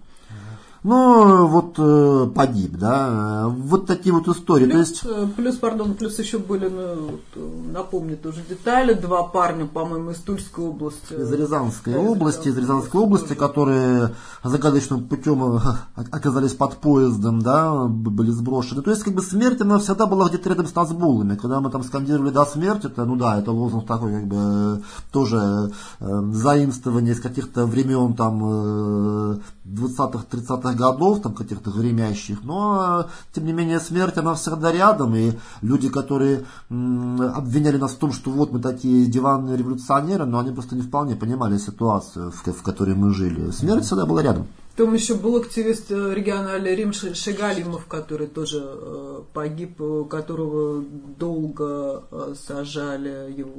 Ну, вот э, погиб, да. Вот такие вот истории. Плюс, То есть... Э, плюс, пардон, плюс еще были, ну, вот, напомню тоже детали, два парня, по-моему, из Тульской области. Из Рязанской да, области, из Рязанской области, которые загадочным путем э, оказались под поездом, да, были сброшены. То есть, как бы смерть, она всегда была где-то рядом с Назбулами. Когда мы там скандировали «до смерти», это, ну да, это лозунг такой, как бы, тоже э, заимствование из каких-то времен там э, 20-х, 30-х годов, там каких-то гремящих, но тем не менее смерть, она всегда рядом, и люди, которые обвиняли нас в том, что вот мы такие диванные революционеры, но они просто не вполне понимали ситуацию, в, в которой мы жили. Смерть всегда была рядом. Там еще был активист э, региональный Рим Шигалимов, который тоже э, погиб, э, которого долго сажали, его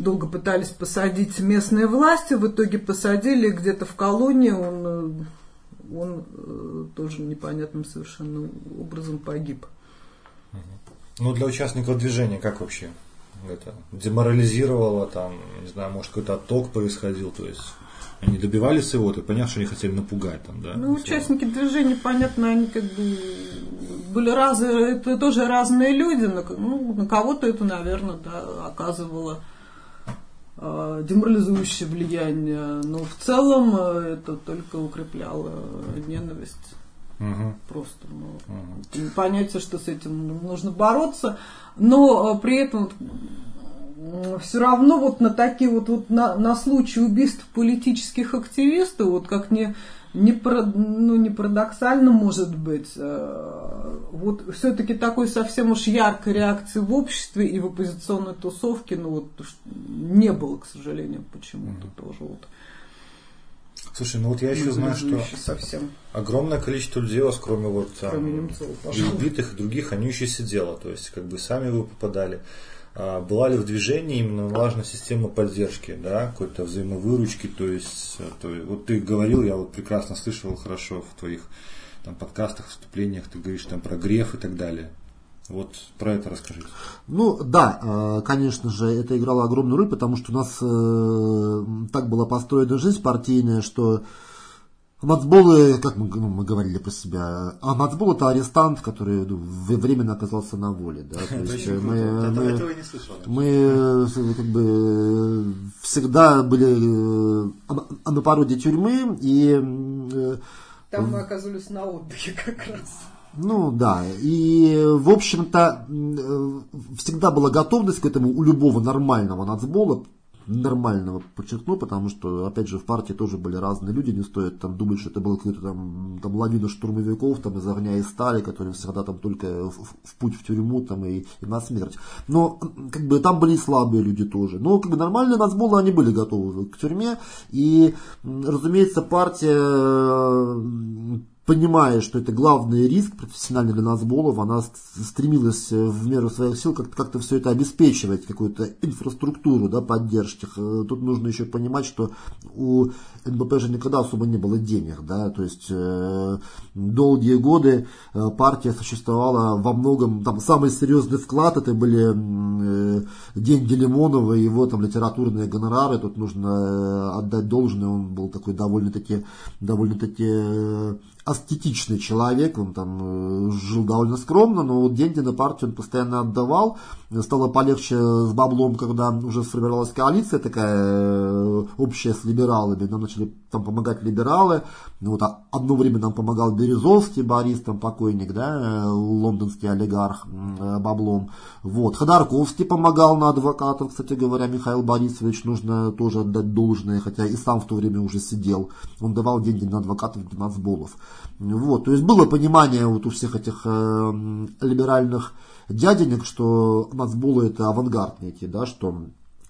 долго пытались посадить местные власти, в итоге посадили где-то в колонии, он, э, он э, тоже непонятным совершенно образом погиб. Ну, для участников движения как вообще? Это деморализировало, там, не знаю, может, какой-то отток происходил, то есть Они добивались своего-то, понятно, что они хотели напугать там, да? Ну, участники движения, понятно, они как бы были разные, это тоже разные люди. Ну, на кого-то это, наверное, да, оказывало деморализующее влияние. Но в целом э, это только укрепляло ненависть. Угу. Просто ну, угу. понятие, что с этим нужно бороться, но э, при этом все равно вот на такие вот, вот на, на случай убийств политических активистов, вот как не, не, ну, не парадоксально может быть, э, вот все-таки такой совсем уж яркой реакции в обществе и в оппозиционной тусовке, ну вот не было, к сожалению, почему-то mm тоже вот. Слушай, ну вот я еще знаю, что совсем. огромное количество людей у вас, кроме вот там, немцев, и убитых, и других, они еще сидело. То есть, как бы сами вы попадали. А была ли в движении именно важная система поддержки, да, какой-то взаимовыручки, то есть, э, то, вот ты говорил, я вот прекрасно слышал хорошо в твоих там, подкастах, выступлениях, ты говоришь там про греф и так далее. Вот про это расскажите. Ну да, э, конечно же, это играло огромную роль, потому что у нас э, так была построена жизнь партийная, что Мацболы, как мы, ну, мы говорили про себя, а Мацбол это арестант, который ну, временно оказался на воле. Да? То есть мы, мы, мы как бы всегда были на породе тюрьмы и там мы оказались на отдыхе как раз. Ну да, и в общем-то всегда была готовность к этому у любого нормального нацбола, нормального, подчеркну, потому что, опять же, в партии тоже были разные люди, не стоит там думать, что это был какой-то там, там лавина штурмовиков там, из огня и стали, которые всегда там только в, в путь в тюрьму там, и, и на смерть. Но как бы там были и слабые люди тоже. Но как бы нормальные нацболы, они были готовы к тюрьме. И, разумеется, партия понимая, что это главный риск профессиональный для Назболов, она стремилась э, в меру своих сил как-то как все это обеспечивать, какую-то инфраструктуру да, поддержки. Э, тут нужно еще понимать, что у НБП же никогда особо не было денег. Да? То есть э, долгие годы э, партия существовала во многом, там самый серьезный вклад это были э, деньги Лимонова и его там литературные гонорары. Тут нужно отдать должное, он был такой довольно-таки довольно-таки аскетичный человек, он там э, жил довольно скромно, но вот деньги на партию он постоянно отдавал. Стало полегче с баблом, когда уже сформировалась коалиция такая э, общая с либералами. Нам начали там помогать либералы. Вот а одно время нам помогал Березовский Борис, там покойник, да, лондонский олигарх э, баблом. Вот. Ходорковский помогал на адвокатов, кстати говоря, Михаил Борисович, нужно тоже отдать должное, хотя и сам в то время уже сидел. Он давал деньги на адвокатов для нацболов. Вот. То есть было понимание вот у всех этих э, либеральных дяденек, что нацболы это авангард некий, да, что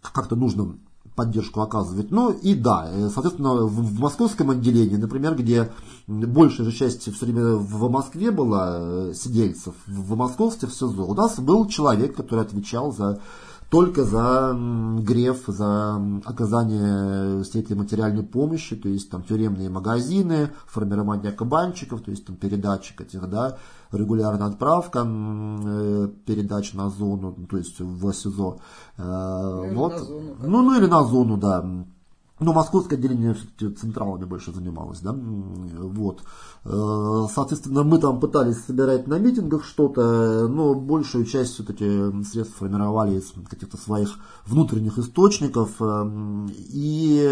как-то нужно поддержку оказывать. Ну и да, э, соответственно, в, московском отделении, например, где большая часть все время в Москве была э, сидельцев, в московстве в СИЗО, у нас был человек, который отвечал за только за греф, за оказание всей этой материальной помощи, то есть там тюремные магазины, формирование кабанчиков, то есть там передатчик этих, да, регулярная отправка э, передач на зону, то есть в СИЗО. Э, или вот. зону, ну, ну или на зону, да. Но московское отделение все-таки централами больше занималось, да, вот. Э, соответственно, мы там пытались собирать на митингах что-то, но большую часть все-таки средств формировали из каких-то своих внутренних источников. И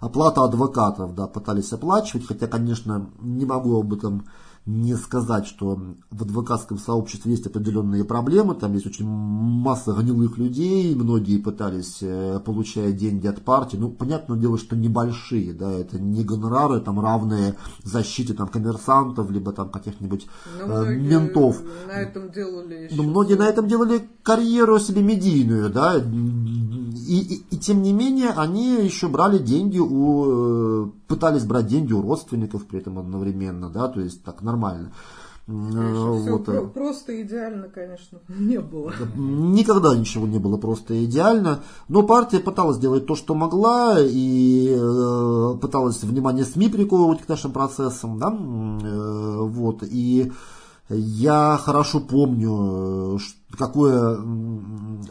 оплата адвокатов, да, пытались оплачивать, хотя, конечно, не могу об этом не сказать, что в адвокатском сообществе есть определенные проблемы, там есть очень масса гнилых людей, многие пытались, э, получая деньги от партии, ну, понятное дело, что небольшие, да, это не гонорары, там, равные защите, там, коммерсантов, либо там каких-нибудь э, ментов. на этом делали. Но многие на этом делали карьеру себе медийную, да, и, и, и тем не менее они еще брали деньги у, э, пытались брать деньги у родственников при этом одновременно, да, то есть так нормально. Вот. Про- просто идеально, конечно, не было. Никогда ничего не было просто идеально. Но партия пыталась делать то, что могла, и э, пыталась внимание СМИ приковывать к нашим процессам. Да? Э, вот. И я хорошо помню, какое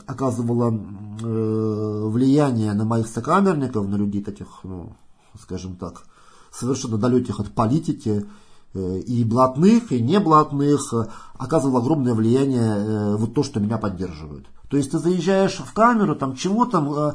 оказывало э, влияние на моих сокамерников, на людей таких ну, скажем так, совершенно далеких от политики, э, и блатных, и неблатных, э, оказывал огромное влияние вот то, что меня поддерживают. То есть ты заезжаешь в камеру, там чего там, э,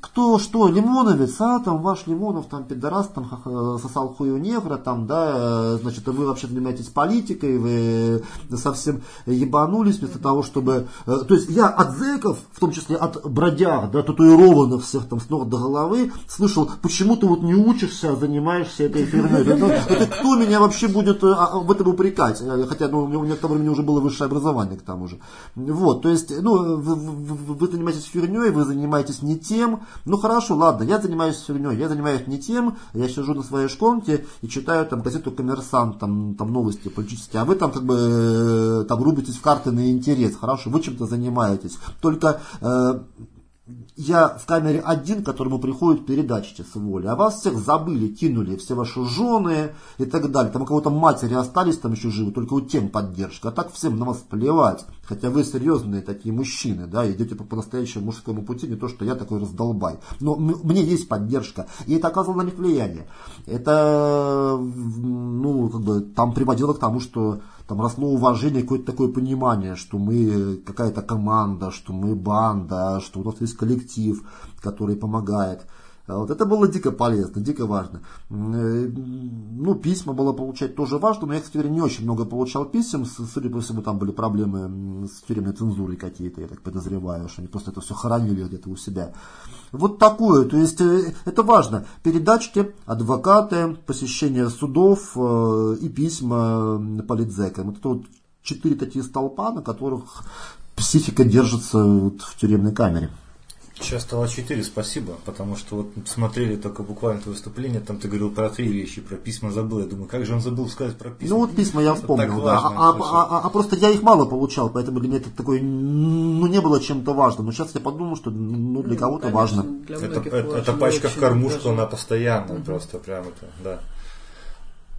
кто что, Лимоновец, а там ваш Лимонов, там пидорас, там э, сосал хуй у негра, там, да, э, значит, вы вообще занимаетесь политикой, вы совсем ебанулись вместо того, чтобы... То есть я от зэков, в том числе от бродяг, да, татуированных всех там с ног до головы, слышал, почему ты вот не учишься, а занимаешься этой. Это, это кто меня вообще будет а, в этом упрекать? Хотя ну, у меня к тому времени уже было высшее образование к тому же. Вот, то есть, ну, вы занимаетесь фигней, вы занимаетесь не тем. Ну хорошо, ладно, я занимаюсь фигней, я занимаюсь не тем, я сижу на своей шконке и читаю там газету «Коммерсант», там, там новости политические, а вы там как бы э, там рубитесь в карты на интерес. Хорошо, вы чем-то занимаетесь. Только э, я в камере один, которому приходят передачи часы воли, а вас всех забыли, кинули, все ваши жены и так далее. Там у кого-то матери остались там еще живы, только у тем поддержка. А так всем на вас плевать. Хотя вы серьезные такие мужчины, да, идете по, по-настоящему мужскому пути, не то, что я такой раздолбай. Но мне есть поддержка, и это оказывало на них влияние. Это, ну, как бы, там приводило к тому, что там росло уважение, какое-то такое понимание, что мы какая-то команда, что мы банда, что у нас есть коллектив, который помогает. А вот это было дико полезно, дико важно. Э, ну, письма было получать тоже важно, но я, кстати, не очень много получал писем. Судя по всему, там были проблемы с тюремной цензурой какие-то, я так подозреваю, что они просто это все хоронили где-то у себя. Вот такое, то есть э, это важно. Передачки, адвокаты, посещение судов э, и письма политзекам. Это вот четыре такие столпа, на которых психика держится вот в тюремной камере. Сейчас стало 4, спасибо, потому что вот смотрели только буквально это выступление, там ты говорил про три вещи, про письма забыл. Я думаю, как же он забыл сказать про письма? Ну вот письма я вспомнил, да. Важно, а, а, а, а просто я их мало получал, поэтому для меня это такой, ну не было чем-то важным. Но сейчас я подумал, что ну, для ну, кого-то важно. Для это, это, это пачка в кормушку, она постоянно, угу. просто прямо это, да.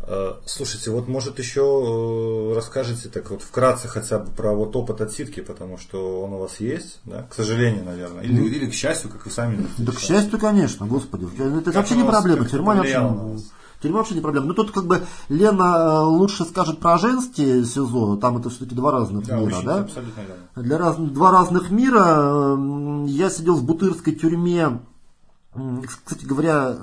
Э, слушайте, вот может еще э, расскажите так вот вкратце хотя бы про вот опыт отсидки, потому что он у вас есть, да, к сожалению, наверное, или, mm. или к счастью, как вы сами. Да к счастью, конечно, господи, это как вообще не проблема, тюрьма вообще, тюрьма вообще не проблема. Ну тут как бы Лена э, лучше скажет про женские СИЗО, там это все-таки два разных да, мира, да? Абсолютно верно. Для раз, два разных мира. Я сидел в Бутырской тюрьме, кстати говоря,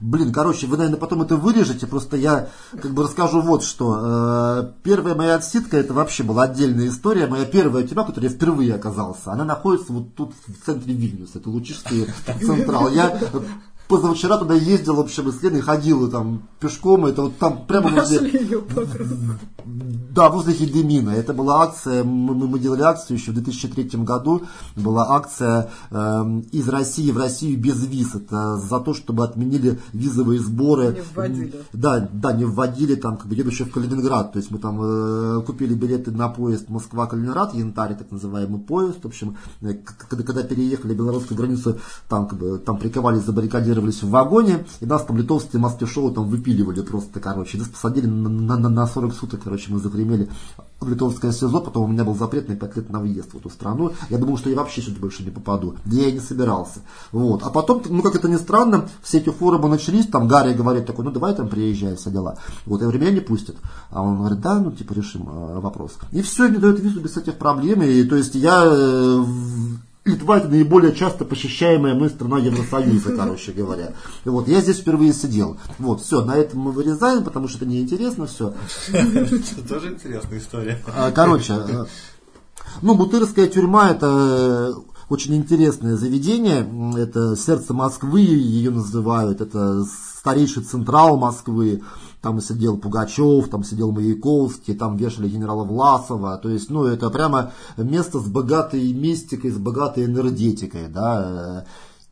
Блин, короче, вы, наверное, потом это вырежете, просто я как бы расскажу вот что. Э, первая моя отсидка, это вообще была отдельная история. Моя первая тюрьма, в которой я впервые оказался, она находится вот тут в центре Вильнюса, это Лучишский централ. Я позавчера туда ездил, в общем, с Леной ходил там пешком, это вот там прямо возле... Да, возле Хидемина. Это была акция, мы, мы делали акцию еще в 2003 году, была акция э, из России в Россию без виз. Это за то, чтобы отменили визовые сборы. Не вводили. Да, да, не вводили, там, как бы едущие в Калининград. То есть мы там э, купили билеты на поезд Москва-Калининград, Янтарь, так называемый поезд. В общем, э, когда, когда переехали белорусскую границу, там, как бы, там приковали, забаррикадировали забаррикадировались в вагоне, и нас там литовские маски шоу там выпиливали просто, короче. Нас посадили на, на, на 40 суток, короче, мы загремели в литовское СИЗО, потом у меня был запрет на 5 лет на въезд в эту страну. Я думал, что я вообще сюда больше не попаду. Да я и не собирался. Вот. А потом, ну как это ни странно, все эти форумы начались, там Гарри говорит такой, ну давай там приезжай, все дела. Вот, я говорю, меня не пустят. А он говорит, да, ну типа решим э, вопрос. И все, мне дают визу без этих проблем. И то есть я э, Литва это наиболее часто посещаемая мной страна Евросоюза, короче говоря. И вот я здесь впервые сидел. Вот, все, на этом мы вырезаем, потому что это неинтересно все. Это тоже интересная история. А, короче, э, ну, Бутырская тюрьма это очень интересное заведение. Это сердце Москвы ее называют. Это старейший централ Москвы там сидел Пугачев, там сидел Маяковский, там вешали генерала Власова, то есть, ну, это прямо место с богатой мистикой, с богатой энергетикой, да,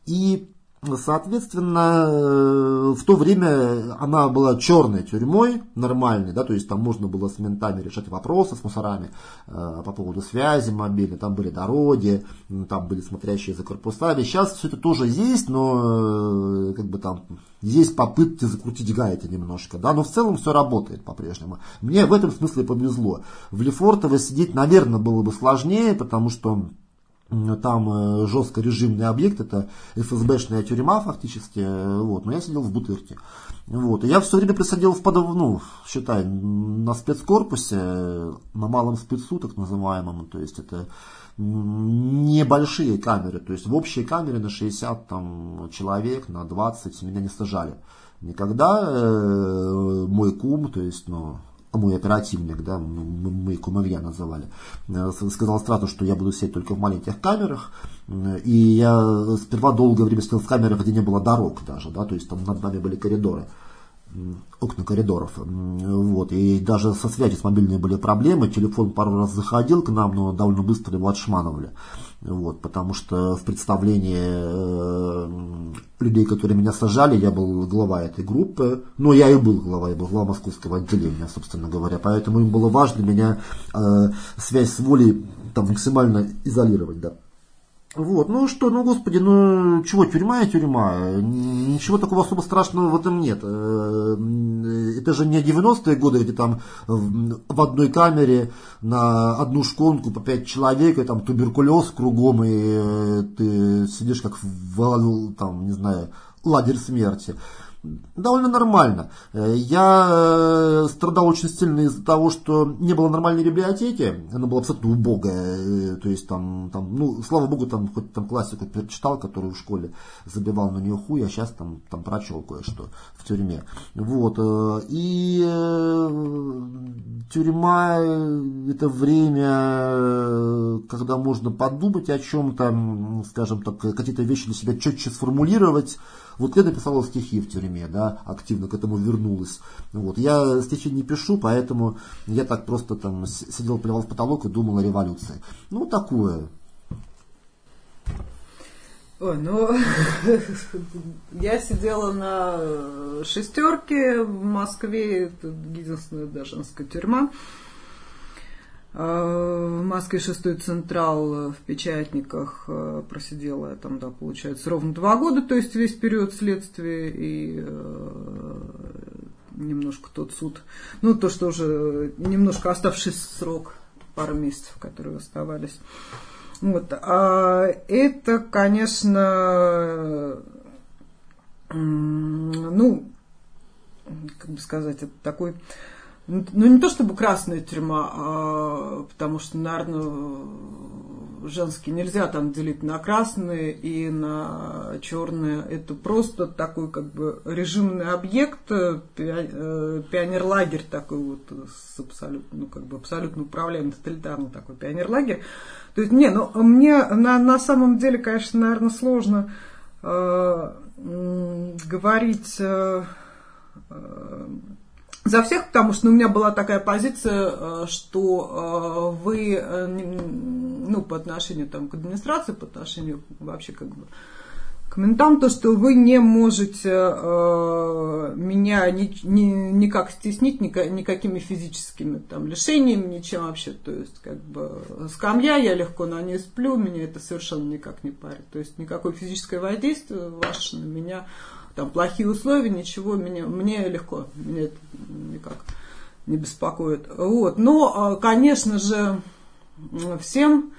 и Соответственно, э, в то время она была черной тюрьмой, нормальной, да, то есть там можно было с ментами решать вопросы с мусорами э, по поводу связи мобильной, там были дороги, там были смотрящие за корпусами. Сейчас все это тоже есть, но э, как бы там есть попытки закрутить гайки немножко, да, но в целом все работает по-прежнему. Мне в этом смысле повезло. В Лефортово сидеть, наверное, было бы сложнее, потому что там э, жестко режимный объект, это ФСБшная тюрьма фактически, вот, но я сидел в Бутырке. Вот, и я все время присадил в подов, ну, считай, на спецкорпусе, на малом спецу, так называемом, то есть это небольшие камеры, то есть в общей камере на 60 там, человек, на 20 меня не сажали. Никогда э, мой кум, то есть, ну, мой оперативник, да, мы кумовья называли, э, сказал сразу, что я буду сидеть только в маленьких камерах, и я сперва долгое время сидел в камерах, где не было дорог даже, да, то есть там над нами были коридоры окна коридоров. Вот. И даже со связью с мобильной были проблемы. Телефон пару раз заходил к нам, но довольно быстро его отшмановали. Вот, потому что в представлении э, людей, которые меня сажали, я был глава этой группы. Но я и был глава, я был глава московского отделения, собственно говоря. Поэтому им было важно меня э, связь с волей там, максимально изолировать. Да. Вот, ну что, ну господи, ну чего, тюрьма и тюрьма. Ничего такого особо страшного в этом нет. Э, это же не 90-е годы, где там в одной камере на одну шконку по пять человек, и там туберкулез кругом, и э, ты сидишь как в, там, не знаю, лагерь смерти довольно нормально. Э, я э, страдал очень сильно из-за того, что не было нормальной библиотеки, она была абсолютно убогая, э, то есть там, там ну, слава богу, там хоть там классику перечитал, которую в школе забивал на нее хуй, а сейчас там, там прочел кое-что в тюрьме. Вот, и тюрьма это время, когда можно подумать о чем-то, скажем так, какие-то вещи для себя четче сформулировать, вот Лена писала стихи в тюрьме, да, активно к этому вернулась. Вот. Я стихи не пишу, поэтому я так просто там сидел, плевал в потолок и думал о революции. Ну, такое. Ой, ну, я сидела на шестерке в Москве, это единственная да, женская тюрьма. Э, в Москве шестой централ в печатниках э, просидела я там, да, получается, ровно два года, то есть весь период следствия и э, немножко тот суд. Ну, то, что уже немножко оставшийся срок, пару месяцев, которые оставались. Вот. А это, конечно, ну, как бы сказать, это такой ну, не то чтобы красная тюрьма, а, потому что, наверное, женские нельзя там делить на красные и на черные. Это просто такой как бы режимный объект, э, пионерлагерь такой вот с абсолютно, ну, как бы абсолютно управляемый, тоталитарный такой пионерлагерь. То есть, не, ну, мне на, на самом деле, конечно, наверное, сложно э, говорить... Э, э за всех, потому что ну, у меня была такая позиция, э, что э, вы, э, ну, по отношению там, к администрации, по отношению вообще как бы к ментам, то, что вы не можете меня ни, ни, никак стеснить ни, никакими физическими там, лишениями, ничем вообще. То есть, как бы, скамья, я легко на ней сплю, меня это совершенно никак не парит. То есть, никакое физическое воздействие ваше на меня там плохие условия, ничего, мне, мне легко, мне это никак не беспокоит. Вот. Но, а, конечно же, всем,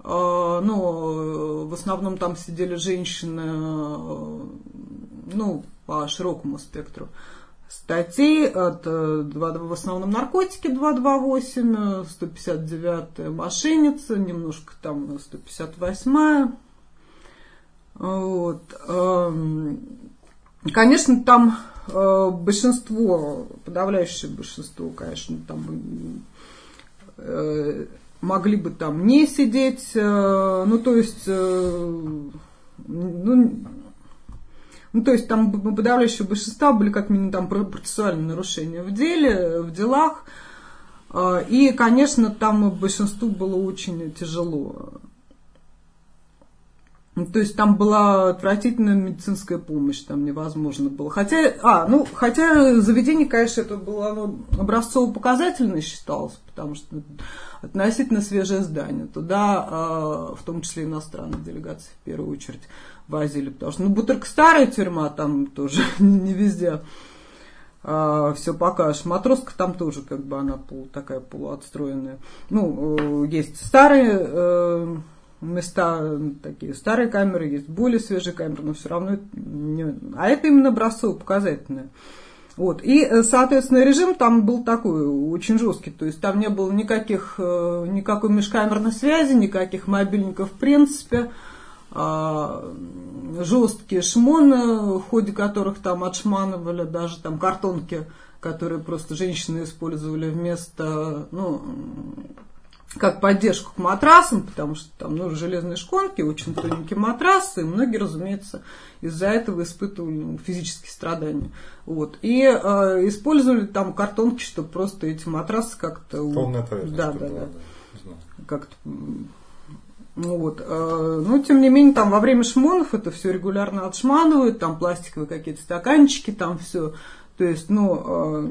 а, ну, в основном там сидели женщины, а, ну, по широкому спектру статей, от, в основном наркотики 228, 159 мошенница, немножко там 158 вот. Конечно, там э, большинство, подавляющее большинство, конечно, там э, могли бы там не сидеть, э, ну то есть, ну, ну, то есть там подавляющее большинство были как минимум там процессуальные нарушения в деле, в делах. И, конечно, там большинству было очень тяжело. Ну, то есть там была отвратительная медицинская помощь, там невозможно было. Хотя, а, ну, хотя заведение, конечно, это было оно образцово-показательное считалось, потому что относительно свежее здание. Туда, а, в том числе иностранные делегации, в первую очередь, возили. Потому что, ну, Бутырка старая тюрьма, там тоже не везде а, все покажешь. Матроска там тоже, как бы, она полу, такая полуотстроенная. Ну, э, есть старые э, места такие старые камеры, есть более свежие камеры, но все равно не... А это именно образцово-показательное. Вот. И, э, соответственно, режим там был такой очень жесткий. То есть там не было никаких, э, никакой межкамерной связи, никаких мобильников в принципе. А, жесткие шмоны, в ходе которых там отшманывали даже там картонки, которые просто женщины использовали вместо, ну, как поддержку к матрасам, потому что там ну, железные шконки, очень тоненькие матрасы, и многие, разумеется, из-за этого испытывали физические страдания. Вот. И э, использовали там картонки, чтобы просто эти матрасы как-то... Полная поверхность. Да, да, да. Как-то ну вот. Э, но, тем не менее, там во время шмонов это все регулярно отшманывают, там пластиковые какие-то стаканчики, там все. То есть, ну, э,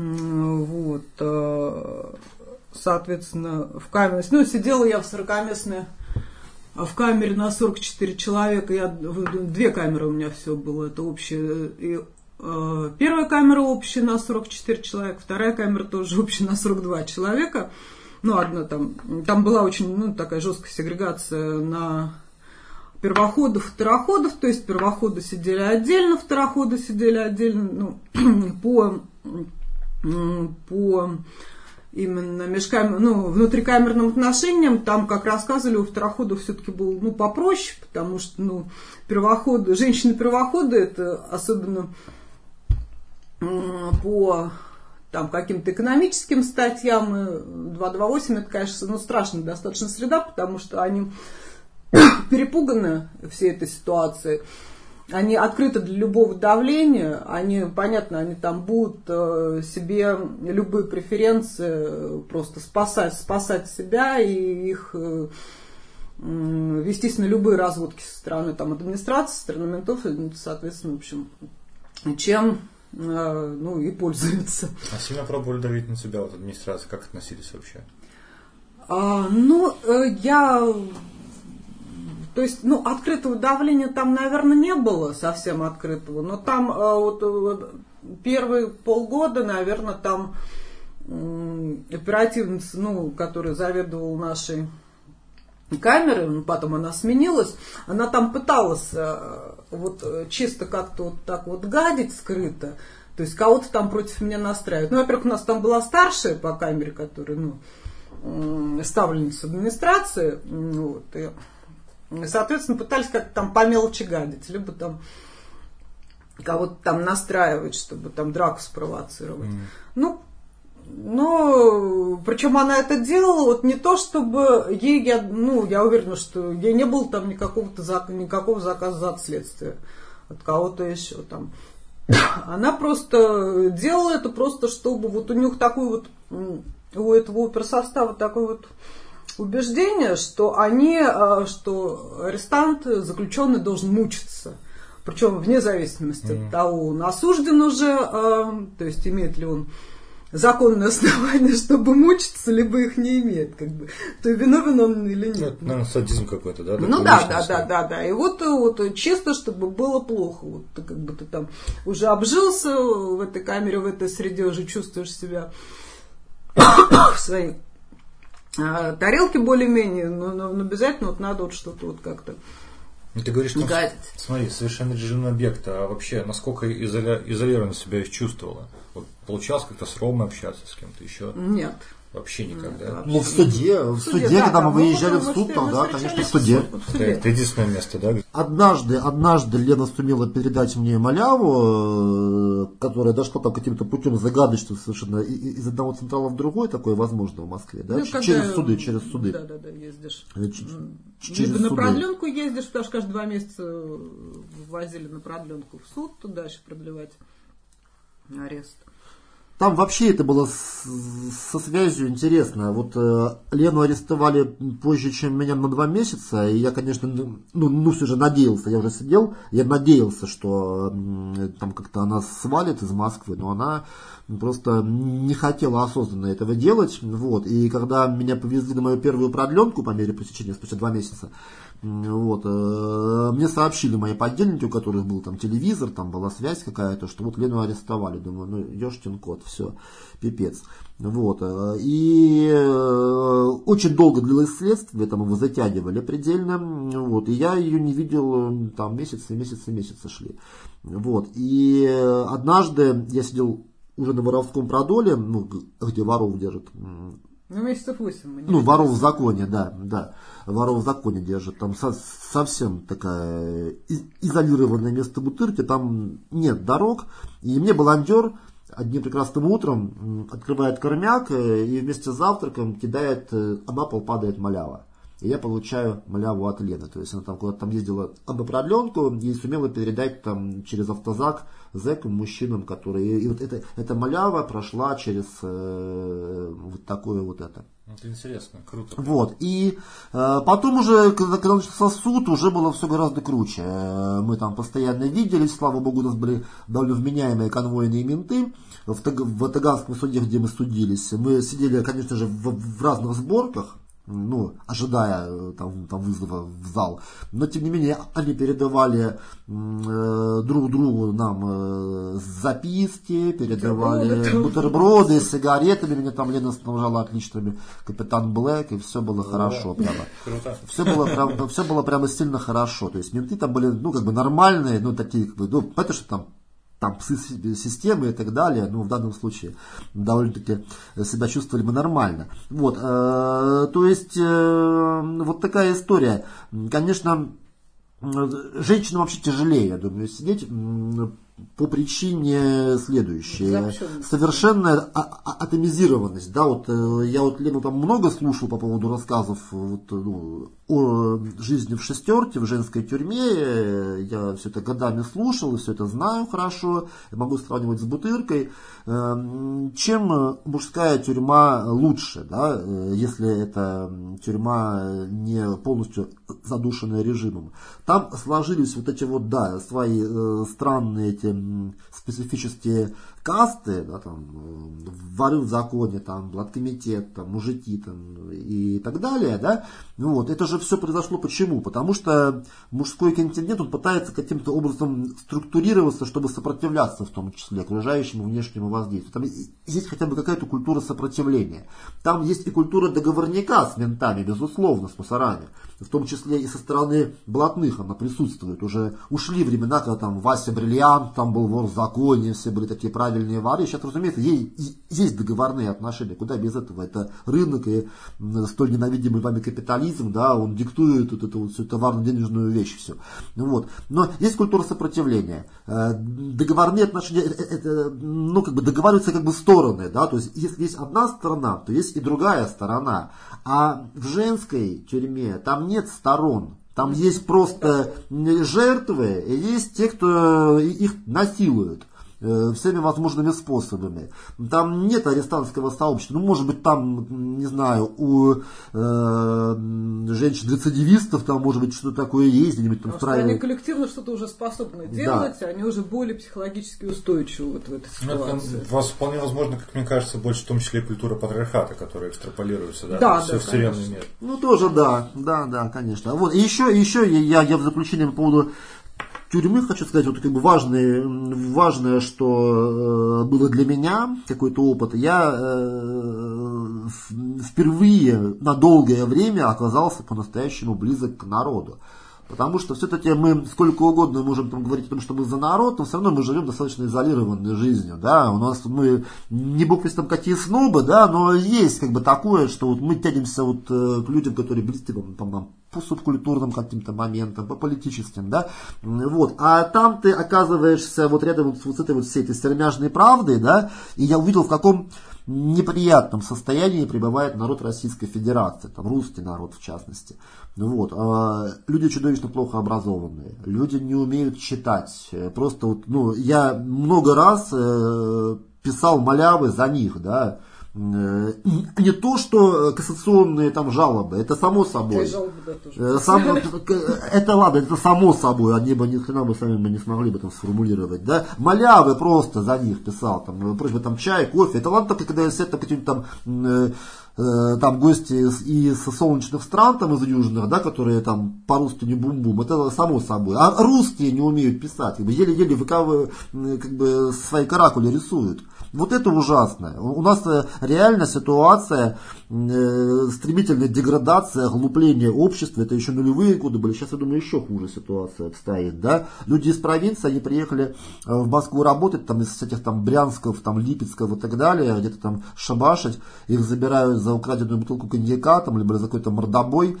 вот, э, соответственно, в камере, ну, сидела я в 40-местной в камере на 44 человека, я, две камеры у меня все было, это общее, и, э, первая камера общая на 44 человека, вторая камера тоже общая на 42 человека, ну, одна там, там была очень, ну, такая жесткая сегрегация на первоходов, второходов, то есть первоходы сидели отдельно, второходы сидели отдельно, ну, по, по именно межкамер, ну, внутрикамерным отношениям, там, как рассказывали, у второходов все-таки был, ну, попроще, потому что, ну, первоходы, женщины-первоходы, это особенно по там каким-то экономическим статьям. 228 это, конечно, ну, страшная достаточно среда, потому что они перепуганы всей этой ситуацией. Они открыты для любого давления, они, понятно, они там будут э, себе любые преференции просто спасать, спасать себя и их э, вестись на любые разводки со стороны там, администрации, со стороны ментов, соответственно, в общем, чем Э, ну и пользуются. А сильно пробовали давить на себя вот администрация, как относились вообще? А, ну, э, я то есть, ну, открытого давления там, наверное, не было совсем открытого, но там э, вот первые полгода, наверное, там оперативница, ну, которая заведовала нашей камеры, ну, потом она сменилась, она там пыталась э, вот э, чисто как-то вот так вот гадить скрыто, то есть кого-то там против меня настраивать. Ну, во-первых, у нас там была старшая по камере, которая, ну, ставленница администрации, вот, и, соответственно, пытались как-то там по мелочи гадить, либо там кого-то там настраивать, чтобы там драку спровоцировать. Mm. Ну, но причем она это делала вот не то, чтобы ей, я, ну, я уверена, что ей не было там никакого, никакого заказа за отследствие от кого-то еще там. Она просто делала это просто, чтобы вот у них такой вот, у этого оперсостава такой вот убеждение, что они, а, что арестант, заключенный должен мучиться. Причем вне зависимости mm. от того, он осужден уже, а, то есть имеет ли он законное основание, чтобы мучиться, либо их не имеет, как бы, то виновен он или нет. Ну, это, наверное, садизм какой-то, да? Ну да, да, да, да, да. И вот, вот чисто, чтобы было плохо. Вот ты как бы ты там уже обжился в этой камере, в этой среде, уже чувствуешь себя в своей а, тарелке более-менее, но, но, но обязательно вот надо вот что-то вот как-то ну, ты говоришь, что, смотри, совершенно режимный объект, а вообще насколько изоля, изолированно себя чувствовала? Вот получалось как-то с Ромой общаться, с кем-то еще? Нет. Вообще никогда. Ну, в суде, в суде, суде да, когда мы выезжали в суд, тогда, конечно, в суде. Это, это единственное место, да? Однажды, однажды Лена сумела передать мне маляву, э, которая дошла там каким-то путем загадочным совершенно из одного централа в другой, такое возможно в Москве, да? Ну, через когда, суды, через суды. Да, да, да, ездишь. Э, через Либо суды. на продленку ездишь, потому что каждые два месяца возили на продленку в суд, туда еще продлевать арест. Там вообще это было со связью интересно. Вот э, Лену арестовали позже, чем меня на два месяца, и я, конечно, ну, ну все же надеялся, я уже сидел, я надеялся, что э, там как-то она свалит из Москвы, но она просто не хотела осознанно этого делать. Вот. И когда меня повезли на мою первую продленку по мере посещения спустя два месяца, Вот. Э, мне сообщили мои подельники, у которых был там телевизор, там была связь какая-то, что вот Лену арестовали. Думаю, ну, ешкин кот, все, пипец. Вот. Э, и э, очень долго длилось следствие, там его затягивали предельно. Вот. И я ее не видел, там месяцы, месяцы, месяцы шли. Вот. И однажды я сидел уже на воровском продоле, ну, где воров держат. Ну, месяцев восемь. Ну, воров в законе, да, да воров в законе держат. Там со совсем такая изолированное место Бутырки, там нет дорог. И мне баландер одним прекрасным утром открывает кормяк э, и вместе с завтраком кидает, э, а на пол падает малява. И я получаю маляву от Лены. То есть она там куда-то там ездила об продленку и сумела передать там через автозак зэкам, мужчинам, которые... И вот эта, эта малява прошла через э, вот такое вот это. Это интересно, круто. Вот. И э, потом уже, когда, когда начался суд, уже было все гораздо круче. Э, мы там постоянно виделись, слава богу, у нас были довольно вменяемые конвойные менты. В, в Таганском суде, где мы судились, мы сидели, конечно же, в, в разных сборках ну, ожидая э, там, там вызова в зал. Но тем не менее они передавали э, друг другу нам э, записки, передавали бутерброды, бутерброды с сигаретами. Меня там Лена снабжала отличными капитан Блэк, и все было хорошо. Прямо. Круто. Все было, прям, все было прямо сильно хорошо. То есть менты там были, ну, как бы нормальные, ну, такие, как бы, ну, это что там там системы и так далее, но в данном случае довольно-таки себя чувствовали мы нормально. Вот, э, то есть э, вот такая история. Конечно, женщинам вообще тяжелее, я думаю, сидеть по причине следующей. Совершенная а, а, атомизированность. Да, вот, э, я вот Лену там много слушал по поводу рассказов вот, ну, о жизни в шестерке, в женской тюрьме. Я все это годами слушал, все это знаю хорошо. Могу сравнивать с бутыркой. Эм, чем мужская тюрьма лучше, да, э, если это тюрьма не полностью задушенная режимом. Там сложились вот эти вот, да, свои э, странные эти специфические касты, да, там, воры в законе, там, блаткомитет, там, мужики там, и так далее, да, ну вот, это же все произошло почему? Потому что мужской континент, он пытается каким-то образом структурироваться, чтобы сопротивляться в том числе окружающему внешнему воздействию. Там есть хотя бы какая-то культура сопротивления. Там есть и культура договорника с ментами, безусловно, с мусорами. В том числе и со стороны блатных она присутствует. Уже ушли времена, когда там Вася Бриллиант, там был вор в законе, все были такие правильные воры. Сейчас, разумеется, есть, договорные отношения. Куда без этого? Это рынок и столь ненавидимый вами капитализм, да, он диктует вот эту вот всю товарно-денежную вещь все. Вот. Но есть культура сопротивления. Э, договорные отношения, это, это, ну, как бы договариваются как бы стороны, да, то есть если есть одна сторона, то есть и другая сторона. А в женской тюрьме там нет сторон. Там есть просто жертвы, и есть те, кто их насилует. Э, всеми возможными способами. Там нет арестантского сообщества. Ну, может быть, там, не знаю, у э, женщин-рецидивистов там, может быть, что-то такое есть, где-нибудь там Потому они коллективно что-то уже способны делать, да. они уже более психологически устойчивы вот в этой ситуации. Ну, это вас вполне возможно, как мне кажется, больше в том числе и культура патриархата, которая экстраполируется, да? Да, Все да, в тюремный мир. Ну, тоже да, да, да, конечно. Вот, и еще, еще я, я в заключение по поводу тюрьмы, хочу сказать, вот как бы важное, важное, что э, было для меня, какой-то опыт, я э, впервые на долгое время оказался по-настоящему близок к народу. Потому что все-таки мы сколько угодно можем там говорить о том, что мы за народ, но все равно мы живем достаточно изолированной жизнью. Да? У нас мы не бог там какие снобы, да, но есть как бы такое, что вот мы тянемся вот, э, к людям, которые близки там, там, по субкультурным каким-то моментам, по политическим, да, вот, а там ты оказываешься вот рядом вот, с этой вот всей этой сермяжной правдой, да, и я увидел, в каком неприятном состоянии пребывает народ Российской Федерации, там русский народ в частности. Вот. А люди чудовищно плохо образованные, люди не умеют читать. Просто вот, ну, я много раз э, писал малявы за них, да, не то, что кассационные там жалобы, это само собой. жалобы. Э, сам, это ладно, это само собой, они бы ни хрена бы сами бы не смогли бы там сформулировать, да. Малявы просто за них писал, там, просьба там чай, кофе. Это ладно только, когда сидят какие-нибудь там э, там гости из, солнечных стран, там из южных, да, которые там по-русски не бум-бум, это само собой. А русские не умеют писать, как бы еле-еле как бы свои каракули рисуют. Вот это ужасно. У нас э, реально ситуация э, стремительная деградация, оглупление общества. Это еще нулевые годы были. Сейчас, я думаю, еще хуже ситуация обстоит. Да? Люди из провинции, они приехали э, в Москву работать, там, из этих там Брянсков, там, Липецков и так далее, где-то там шабашить. Их забирают за украденную бутылку коньяка, там, либо за какой-то мордобой.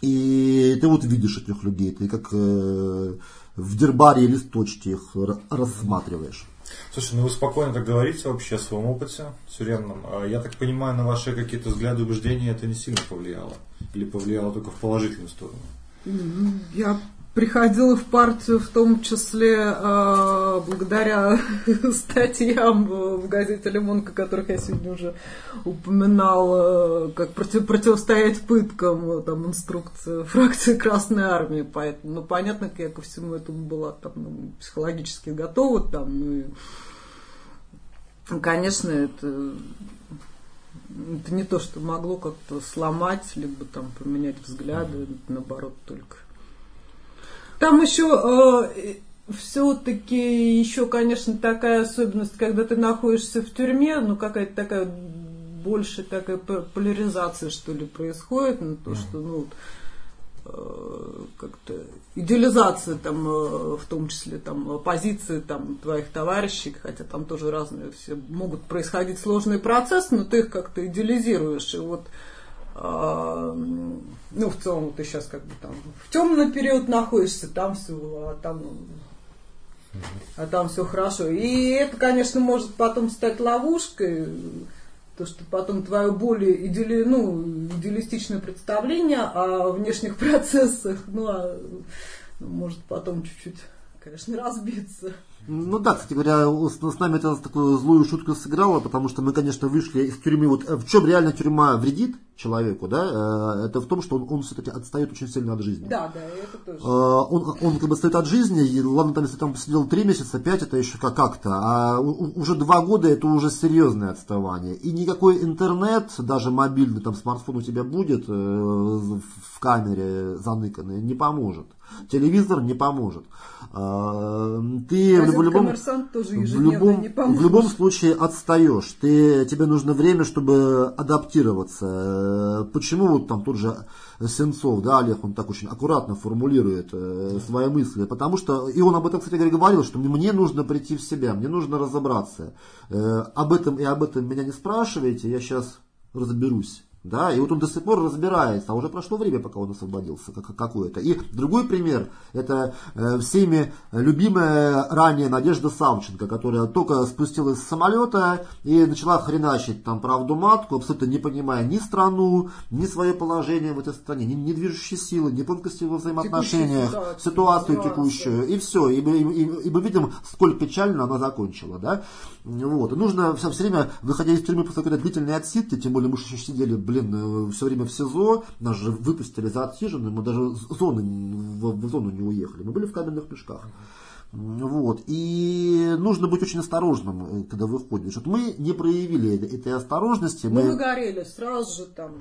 И ты вот видишь этих людей, ты как э, в дербаре листочки их рассматриваешь. Слушай, ну вы спокойно так говорите вообще о своем опыте тюремном. А я так понимаю, на ваши какие-то взгляды, убеждения это не сильно повлияло? Или повлияло только в положительную сторону? Я приходила в партию в том числе э, благодаря статьям в газете «Лимонка», которых я сегодня уже упоминал, э, как против, противостоять пыткам, там, инструкция фракции Красной Армии. Поэтому, ну, понятно, как я ко всему этому была там, ну, психологически готова. Там, ну, и, ну, конечно, это это не то, что могло как-то сломать, либо там поменять взгляды, наоборот, только там еще э, все-таки еще, конечно, такая особенность, когда ты находишься в тюрьме, ну какая-то такая больше такая поляризация, что ли, происходит, ну, то, что, ну, э, как-то идеализация там, э, в том числе там позиции там твоих товарищей, хотя там тоже разные все могут происходить сложные процессы, но ты их как-то идеализируешь. И вот а, ну, в целом, ты сейчас как бы там в темный период находишься, там все, а там, а там все хорошо. И это, конечно, может потом стать ловушкой, то, что потом твое более идеали, ну, идеалистичное представление о внешних процессах, ну, а, ну, может потом чуть-чуть, конечно, разбиться. Ну да, кстати говоря, с, нами это такую злую шутку сыграло, потому что мы, конечно, вышли из тюрьмы. Вот э, в чем реально тюрьма вредит человеку, да, э, это в том, что он, он все-таки отстает очень сильно от жизни. Да, да, это тоже. Э, он, он как бы отстает от жизни, и ладно, там, если там сидел три месяца, пять, это еще как-то, а уже два года это уже серьезное отставание. И никакой интернет, даже мобильный, там смартфон у тебя будет в камере заныканный, не поможет. Телевизор не поможет. Ты в любом, тоже в, любом, в любом случае отстаешь. Ты, тебе нужно время, чтобы адаптироваться. Почему вот там тот же Сенцов, да, Олег, он так очень аккуратно формулирует э, свои мысли, потому что, и он об этом, кстати говоря, говорил, что мне нужно прийти в себя, мне нужно разобраться. Э, об этом и об этом меня не спрашивайте, я сейчас разберусь. Да, и вот он до сих пор разбирается, а уже прошло время, пока он освободился как, какое-то. И другой пример, это э, всеми любимая ранее Надежда Савченко, которая только спустилась с самолета и начала хреначить там правду матку, абсолютно не понимая ни страну, ни свое положение в этой стране, ни, ни движущие силы, ни тонкости во взаимоотношениях, ситуацию, ситуацию текущую, и все. И, и, и, и мы видим, сколь печально она закончила. Да? Вот. И нужно все, все время, выходя из тюрьмы после какой-то длительной отсидки, тем более мы еще сидели блин, э, все время в СИЗО, нас же выпустили за отсиженные, мы даже зоны, в, в зону не уехали, мы были в каменных мешках. Вот. И нужно быть очень осторожным, э, когда выходишь. Вот мы не проявили этой осторожности. Мы, мы выгорели сразу же там.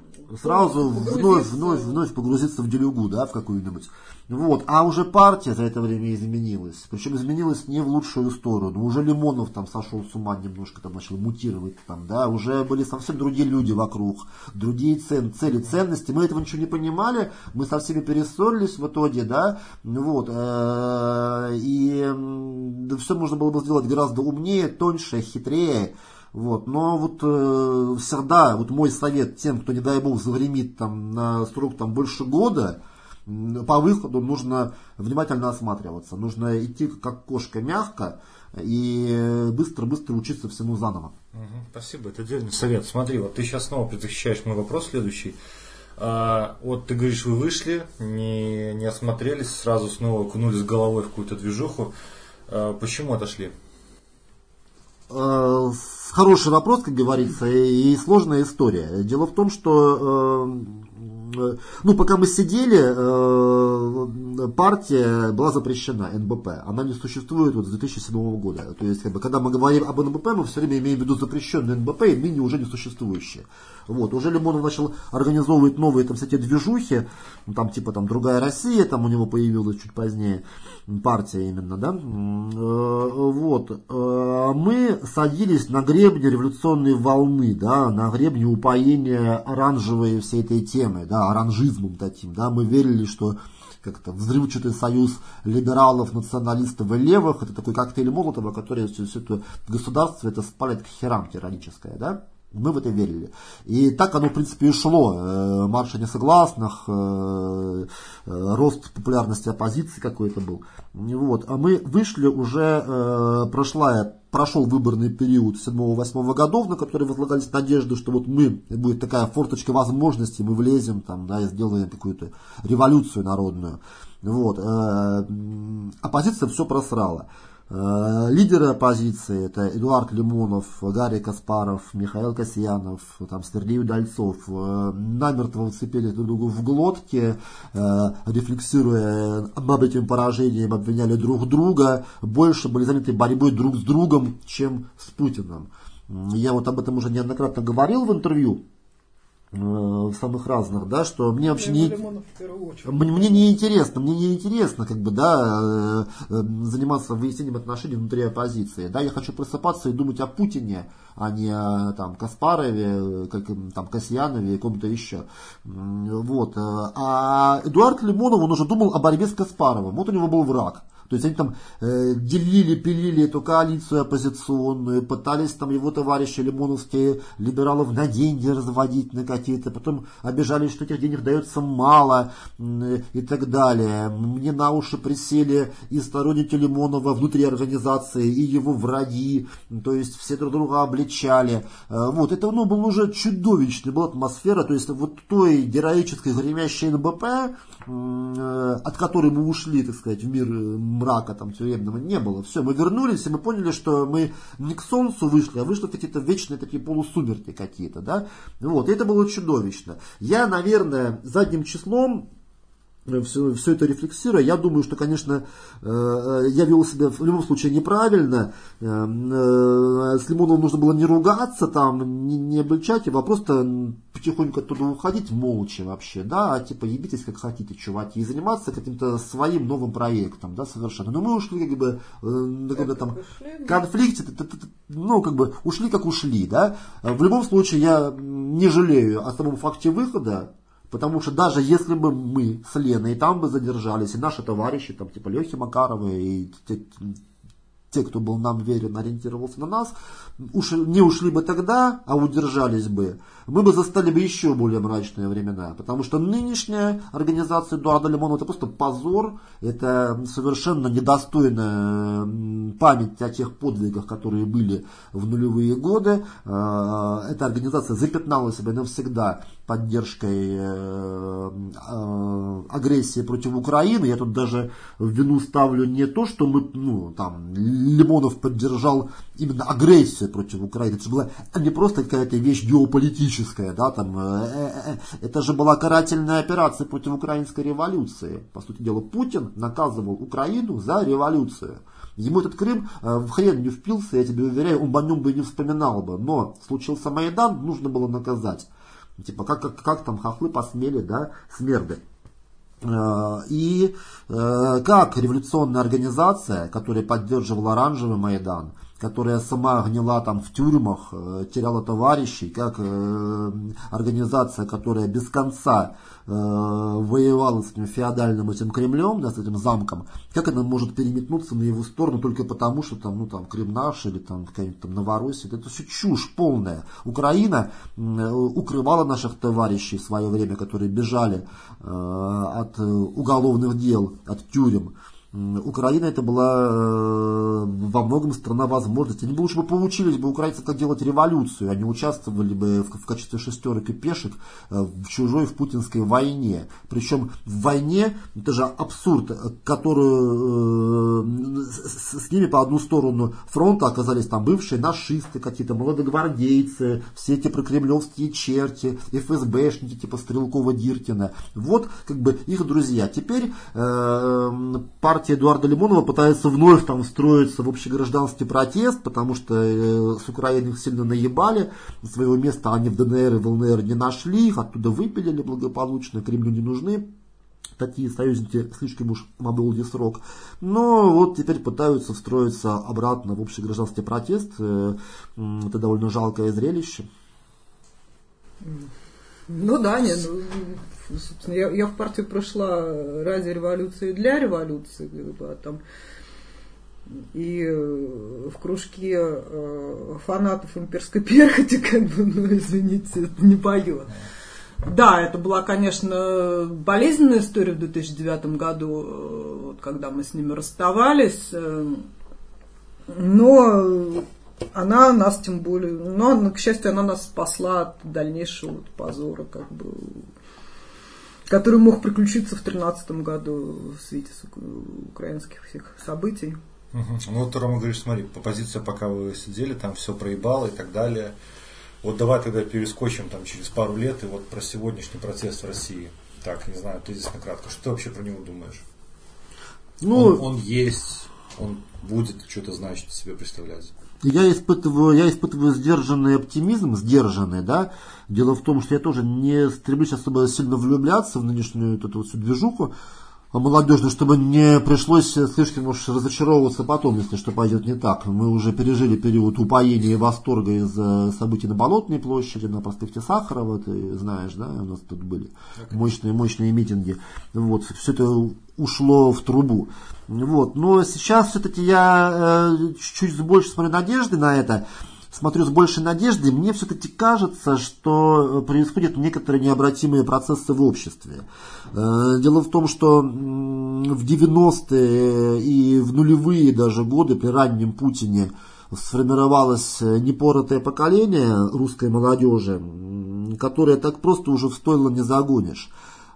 Сразу вновь, вновь, вновь погрузиться в делюгу, да, в какую-нибудь. Вот. А уже партия за это время изменилась. Причем изменилась не в лучшую сторону. Уже Лимонов там сошел с ума немножко, там начал мутировать. Там, да. Уже были совсем другие люди вокруг. Другие цен, цели, ценности. Мы этого ничего не понимали. Мы со всеми перессорились в итоге. Да. Вот. Э, и все можно было бы сделать гораздо умнее, тоньше, хитрее. Вот. Но вот э, всегда вот мой совет тем, кто, не дай бог, загремит там, на срок там, больше года, по выходу нужно внимательно осматриваться, нужно идти как кошка мягко и быстро-быстро учиться всему заново. Угу, спасибо, это отдельный совет. Смотри, вот ты сейчас снова предвосхищаешь мой вопрос следующий. А, вот ты говоришь, вы вышли, не, не осмотрелись, сразу снова кунулись головой в какую-то движуху. А, почему отошли? Э, хороший вопрос, как говорится, и сложная история. Дело в том, что э, ну, пока мы сидели, э, партия была запрещена, НБП. Она не существует вот с 2007 года. То есть, как бы, когда мы говорим об НБП, мы все время имеем в виду запрещенный НБП и ныне уже не существующие. Вот. Уже Лимонов начал организовывать новые там, кстати, движухи, ну, там типа там другая Россия, там у него появилась чуть позднее партия именно, да. Э, вот. Э, мы садились на гребне революционной волны, да, на гребне упоения оранжевой всей этой темы, да, оранжизмом таким, да. Мы верили, что как-то взрывчатый союз либералов, националистов и левых, это такой коктейль Молотова, который все, все это государство это спалит к херам тираническое, да. Мы в это верили. И так оно, в принципе, и шло. Э, марша несогласных, э, э, рост популярности оппозиции какой-то был. Вот. А мы вышли уже, прошла, прошел выборный период 7-8 годов, на который возлагались надежды, что вот мы, будет такая форточка возможностей, мы влезем там, да, и сделаем какую-то революцию народную. Вот. Оппозиция все просрала. Э, лидеры оппозиции это Эдуард Лимонов, Гарри Каспаров, Михаил Касьянов, там Сергей Удальцов. Э, намертво вцепились друг другу в глотки, э, рефлексируя об этим поражением, обвиняли друг друга, больше были заняты борьбой друг с другом, чем с Путиным. Я вот об этом уже неоднократно говорил в интервью в самых разных, да, что мне вообще не, мне, мне не интересно, мне не интересно, как бы, да, э, э, заниматься выяснением отношений внутри оппозиции, да, я хочу просыпаться и думать о Путине, а не о там Каспарове, как, там Касьянове и ком-то еще, вот, э, а Эдуард Лимонов, он уже думал о борьбе с Каспаровым, вот у него был враг, то есть они там э, делили, пилили эту коалицию оппозиционную, пытались там его товарищи лимоновские либералов на деньги разводить на какие-то, потом обижались, что этих денег дается мало э, и так далее. Мне на уши присели и сторонники Лимонова внутри организации, и его враги, то есть все друг друга обличали. Э, вот, это ну, был уже чудовищный была атмосфера, то есть вот той героической гремящей НБП, от которой мы ушли, так сказать, в мир э, мрака там тюремного не было. Все, мы вернулись, и мы поняли, что мы не к солнцу вышли, а вышли какие-то вечные такие полусумерки какие-то, да. Вот, и это было чудовищно. Я, наверное, задним числом все, все это рефлексируя, я думаю, что, конечно, э, я вел себя в любом случае неправильно. Э, э, с Лимоновым нужно было не ругаться, там, не, не обличать его, а просто потихоньку оттуда уходить молча вообще, да, а типа ебитесь как хотите, чуваки, и заниматься каким-то своим новым проектом, да, совершенно. Но мы ушли как бы на каком-то там конфликте, ну, как бы ушли как ушли, да. В любом случае я не жалею о самом факте выхода, Потому что даже если бы мы с Леной там бы задержались, и наши товарищи, там, типа Лехи Макаровы и те, кто был нам верен, ориентировался на нас, уж, не ушли бы тогда, а удержались бы, мы бы застали бы еще более мрачные времена. Потому что нынешняя организация Эдуарда Лимонова это просто позор, это совершенно недостойная память о тех подвигах, которые были в нулевые годы. Э, эта организация запятнала себя навсегда поддержкой э, э, агрессии против Украины. Я тут даже вину ставлю не то, что мы, ну, там, Лимонов поддержал именно агрессию против Украины. Это же была не просто какая-то вещь геополитическая, да, там, это же была карательная операция против украинской революции. По сути дела, Путин наказывал Украину за революцию. Ему этот Крым в хрен не впился, я тебе уверяю, он о нем бы не вспоминал бы. Но случился Майдан, нужно было наказать. Типа, как, как, как там хохлы посмели, да, смерды. Э, и э, как революционная организация, которая поддерживала оранжевый Майдан, которая сама гнила там в тюрьмах, э, теряла товарищей, как организация, которая без конца воевала с этим феодальным этим Кремлем, да, с этим замком, как она может переметнуться на его сторону только потому, что там, ну, там, Крым наш или там какая-нибудь там Новороссия, это все чушь полная. Украина укрывала наших товарищей в свое время, которые бежали от уголовных дел, от тюрем. Украина это была э, во многом страна возможностей. Они бы лучше бы поучились бы украинцы, как делать революцию. Они участвовали бы в, в качестве шестерок и пешек э, в чужой, в путинской войне. Причем в войне, это же абсурд, которую, э, с, с ними по одну сторону фронта оказались там бывшие нашисты какие-то, молодогвардейцы, все эти прокремлевские черти, ФСБшники типа Стрелкова-Диркина. Вот как бы их друзья. Теперь э, партия Эдуарда Лимонова пытается вновь там встроиться в общегражданский протест, потому что э, с Украины их сильно наебали, своего места они в ДНР и в ЛНР не нашли, их оттуда выпилили благополучно, Кремлю не нужны такие союзники слишком уж на долгий срок. Но вот теперь пытаются встроиться обратно в общий гражданский протест. Э, это довольно жалкое зрелище. Ну да, не, ну, собственно, я, я в партию прошла ради революции для революции, а там и э, в кружке э, фанатов имперской перхоти, как бы, ну, извините, это не поет. Да, это была, конечно, болезненная история в 2009 году, э, вот, когда мы с ними расставались, но она нас тем более, но, к счастью, она нас спасла от дальнейшего вот позора, как бы, который мог приключиться в 2013 году в свете украинских всех событий. Угу. Ну вот Рома говоришь, смотри, по позиции, пока вы сидели, там все проебало и так далее. Вот давай тогда перескочим там через пару лет и вот про сегодняшний процесс в России. Так, не знаю, тезисно кратко. Что ты вообще про него думаешь? Ну, он, он есть, он будет что-то значить себе представлять. Я испытываю, я испытываю сдержанный оптимизм, сдержанный, да. Дело в том, что я тоже не стремлюсь особо сильно влюбляться в нынешнюю эту, эту всю движуху молодежно, чтобы не пришлось слишком уж разочаровываться потом, если что пойдет не так. Мы уже пережили период упоения и восторга из событий на Болотной площади, на проспекте Сахарова, ты знаешь, да, у нас тут были мощные, мощные митинги. Вот, все это ушло в трубу. Вот. Но сейчас все-таки я э, чуть-чуть с большей смотрю надежды на это смотрю с большей надеждой, мне все-таки кажется, что происходят некоторые необратимые процессы в обществе. Э, дело в том, что в 90-е и в нулевые даже годы при раннем Путине сформировалось непоротое поколение русской молодежи, которое так просто уже в стойло не загонишь.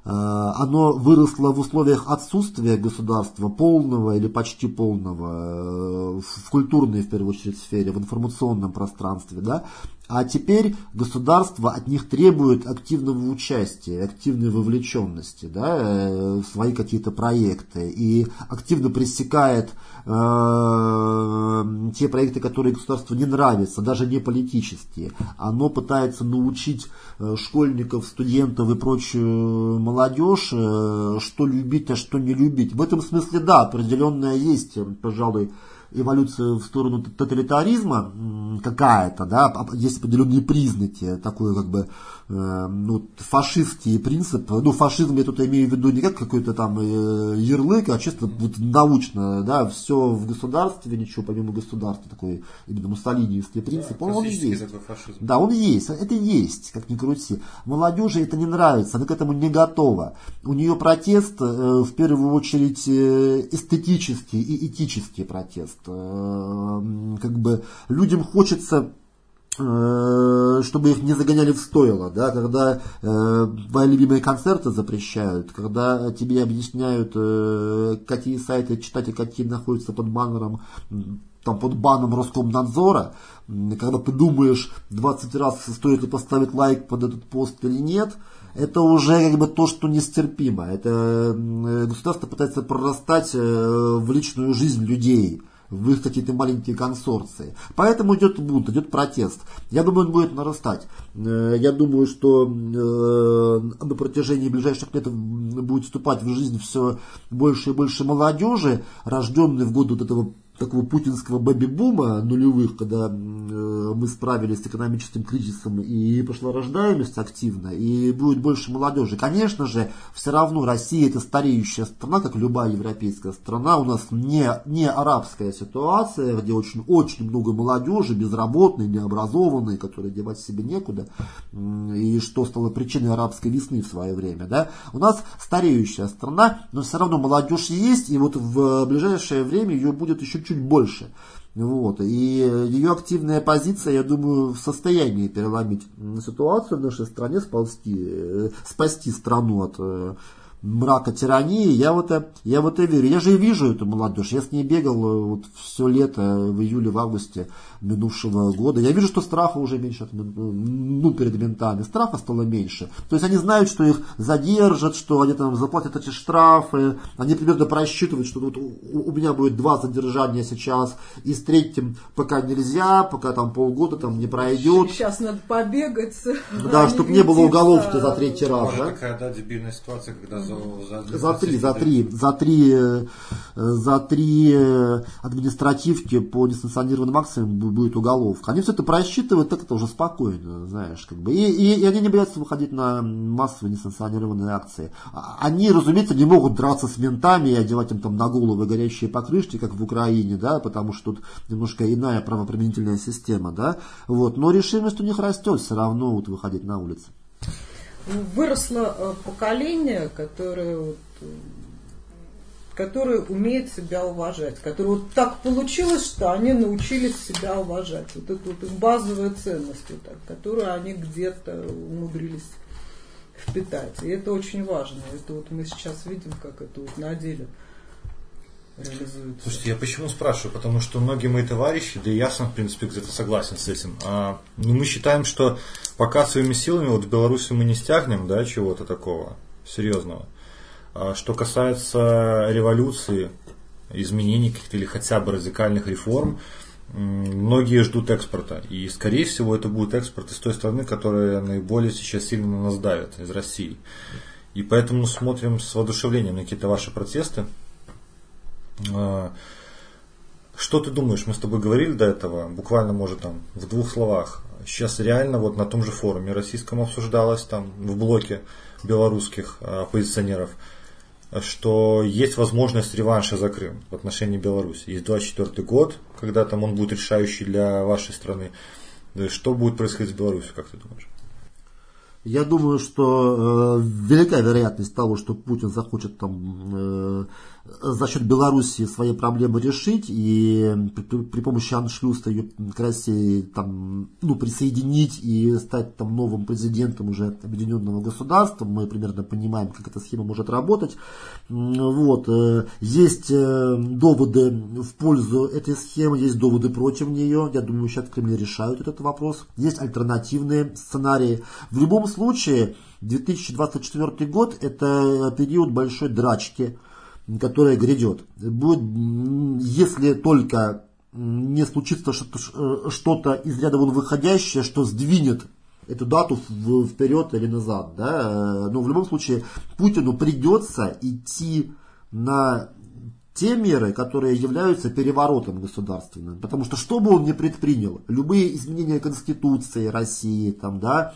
Э, оно выросло в условиях отсутствия государства полного или почти полного э, в культурной, в первую очередь, сфере, в информационном пространстве, да, а теперь государство от них требует активного участия, активной вовлеченности да, э, в свои какие-то проекты и активно пресекает э, те проекты, которые государству не нравятся, даже не политические. Оно пытается научить э, школьников, студентов и прочую молодежь, э, что любить, а что не любить. В этом смысле, да, определенная есть, пожалуй, эволюция в сторону тоталитаризма какая-то, да, есть определенные признаки, такое как бы Э, ну, фашистские принципы, ну, фашизм я тут имею в виду не как какой-то там э, ярлык, а чисто вот научно, да, все в государстве, ничего помимо государства, такой именно муссолиниевский принцип, да, он, он есть. Да, он есть, это есть, как ни крути. Молодежи это не нравится, она к этому не готова. У нее протест, э, в первую очередь, эстетический и этический протест. Как бы людям хочется Э, чтобы их не загоняли в стойло, да, когда э, твои любимые концерты запрещают, когда тебе объясняют, э, какие сайты читать и какие находятся под баннером, там под баном Роскомнадзора, когда ты думаешь 20 раз, стоит ли поставить лайк под этот пост или нет, это уже как бы то, что нестерпимо. Это э, государство пытается прорастать э, в личную жизнь людей в их какие-то маленькие консорции. Поэтому идет бунт, идет протест. Я думаю, он будет нарастать. Э, я думаю, что э, на протяжении ближайших лет будет вступать в жизнь все больше и больше молодежи, рожденной в годы вот этого такого путинского бэби-бума нулевых, когда э, мы справились с экономическим кризисом и пошла рождаемость активно, и будет больше молодежи. Конечно же, все равно Россия это стареющая страна, как любая европейская страна. У нас не, не арабская ситуация, где очень, очень много молодежи, безработной, необразованной, которые девать себе некуда, и что стало причиной арабской весны в свое время. Да? У нас стареющая страна, но все равно молодежь есть, и вот в ближайшее время ее будет еще чуть больше. Вот. И ее активная позиция, я думаю, в состоянии переломить ситуацию в нашей стране, спасти, э, спасти страну от э, мрака тирании, я в это, я в это верю. Я же и вижу эту молодежь. Я с ней бегал э, вот все лето, в июле, в августе минувшего года. Я вижу, что страха уже меньше, ну, перед ментами. Страха стало меньше. То есть они знают, что их задержат, что они там заплатят эти штрафы. Они примерно просчитывают, что вот у меня будет два задержания сейчас, и с третьим пока нельзя, пока там полгода там не пройдет. Сейчас надо побегать. Да, чтобы не было уголовки за третий раз. Может да? такая, да, дебильная ситуация, когда за, за, За три, за три, за три, э, за три э, административки по несанкционированным акциям будет уголовка. Они все это просчитывают, так это уже спокойно, знаешь, как бы. И, и- и они не боятся выходить на массовые несанкционированные акции. А- Они, разумеется, не могут драться с ментами и одевать им там на головы горящие покрышки, как в Украине, да, потому что тут немножко иная правоприменительная система, да. Вот. Но решимость у них растет все равно вот выходить на улицы. Выросло э, поколение, которое, вот, которое умеет себя уважать, которое вот так получилось, что они научились себя уважать. Вот это вот их базовая ценность, вот так, которую они где-то умудрились впитать. И это очень важно. Это вот мы сейчас видим, как это вот на деле реализуется. Слушайте, я почему спрашиваю? Потому что многие мои товарищи, да и я сам, в принципе, где-то согласен с этим, а, ну, мы считаем, что пока своими силами вот в Беларуси мы не стягнем, да, чего-то такого серьезного. А что касается революции, изменений каких-то или хотя бы радикальных реформ, многие ждут экспорта. И, скорее всего, это будет экспорт из той страны, которая наиболее сейчас сильно на нас давит, из России. И поэтому смотрим с воодушевлением на какие-то ваши протесты. А, Что ты думаешь? Мы с тобой говорили до этого, буквально, может, там, в двух словах. Сейчас реально вот на том же форуме российском обсуждалось, там, в блоке белорусских а, оппозиционеров, что есть возможность реванша за Крым в отношении Беларуси. Есть 24 год, когда там он будет решающий для вашей страны. Что будет происходить с Беларусью, как ты думаешь? Я думаю, что э, велика вероятность того, что Путин захочет там э, за счет Белоруссии свои проблемы решить и при, при помощи аншлюса ее к России там, ну, присоединить и стать там новым президентом уже объединенного государства. Мы примерно понимаем, как эта схема может работать. Вот. э, Есть э, доводы в пользу этой схемы, есть доводы против нее. Я думаю, сейчас в Кремле решают этот вопрос. Есть альтернативные сценарии. В любом случае, 2024 год это период большой драчки, которая грядет. Будет, если только не случится что-то, ш- что-то из ряда вон выходящее, что сдвинет эту дату вперед или назад. Да? Но в любом случае Путину придется идти на те меры, которые являются переворотом государственным. Потому что что бы он ни предпринял, любые изменения Конституции России, там, да,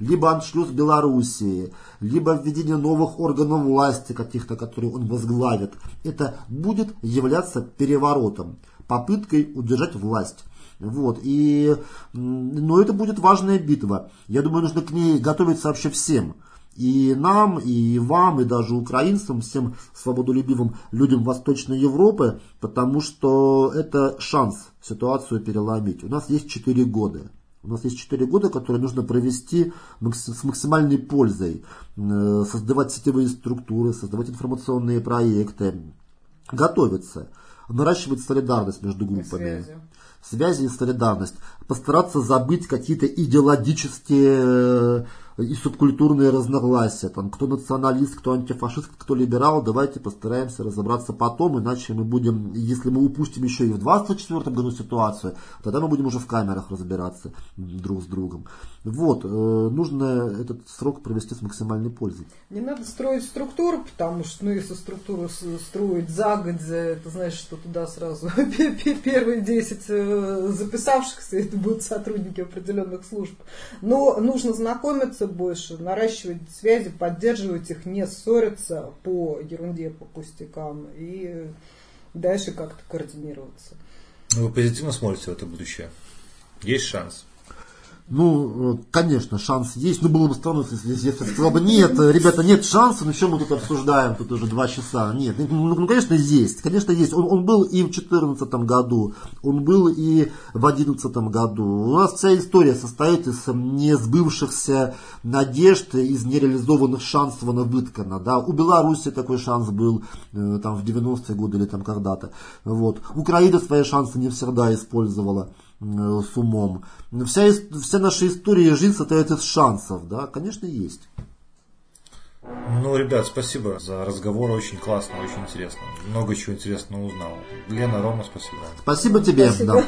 либо аншлюз Белоруссии, либо введение новых органов власти каких-то, которые он возглавит, это будет являться переворотом, попыткой удержать власть. Вот, и, но это будет важная битва. Я думаю, нужно к ней готовиться вообще всем. И нам, и вам, и даже украинцам, всем свободолюбивым людям Восточной Европы, потому что это шанс ситуацию переломить. У нас есть 4 года. У нас есть 4 года, которые нужно провести с максимальной пользой. Э, Создавать сетевые структуры, создавать информационные проекты, готовиться, наращивать солидарность между группами Связи. связи и солидарность, постараться забыть какие-то идеологические э, и субкультурные разногласия, там, кто националист, кто антифашист, кто либерал, давайте постараемся разобраться потом, иначе мы будем, если мы упустим еще и в 24 году ситуацию, тогда мы будем уже в камерах разбираться друг с другом. Вот, э, нужно этот срок провести с максимальной пользой. Не надо строить структуру, потому что, ну, если структуру строить загодя, это значит, что туда сразу пе- пе- первые 10 э, записавшихся, это будут сотрудники определенных служб. Но нужно знакомиться больше, наращивать связи, поддерживать их, не ссориться по ерунде, по пустякам и дальше как-то координироваться. Вы позитивно смотрите в это будущее? Есть шанс? Ну, э, конечно, шанс есть. Ну, было бы странно, если, если сказал бы, нет, ребята, нет шанса, ну что мы тут обсуждаем, тут уже два часа. Нет, ну, ну конечно, есть. Конечно, есть. Он, он был и в 2014 году, он был и в 2011 году. У нас вся история состоит из несбывшихся надежд, из нереализованных шансов на выткана. Да. У Беларуси такой шанс был э, там, в 90-е годы или там когда-то. Вот. Украина свои шансы не всегда использовала. Э, с умом. Вся, вся наша история жизнь состоит из шансов, да, конечно, есть. Ну, ребят, спасибо за разговор, очень классно, очень интересно. Много чего интересного узнал. Лена, Рома, спасибо. Спасибо тебе. Спасибо. Да.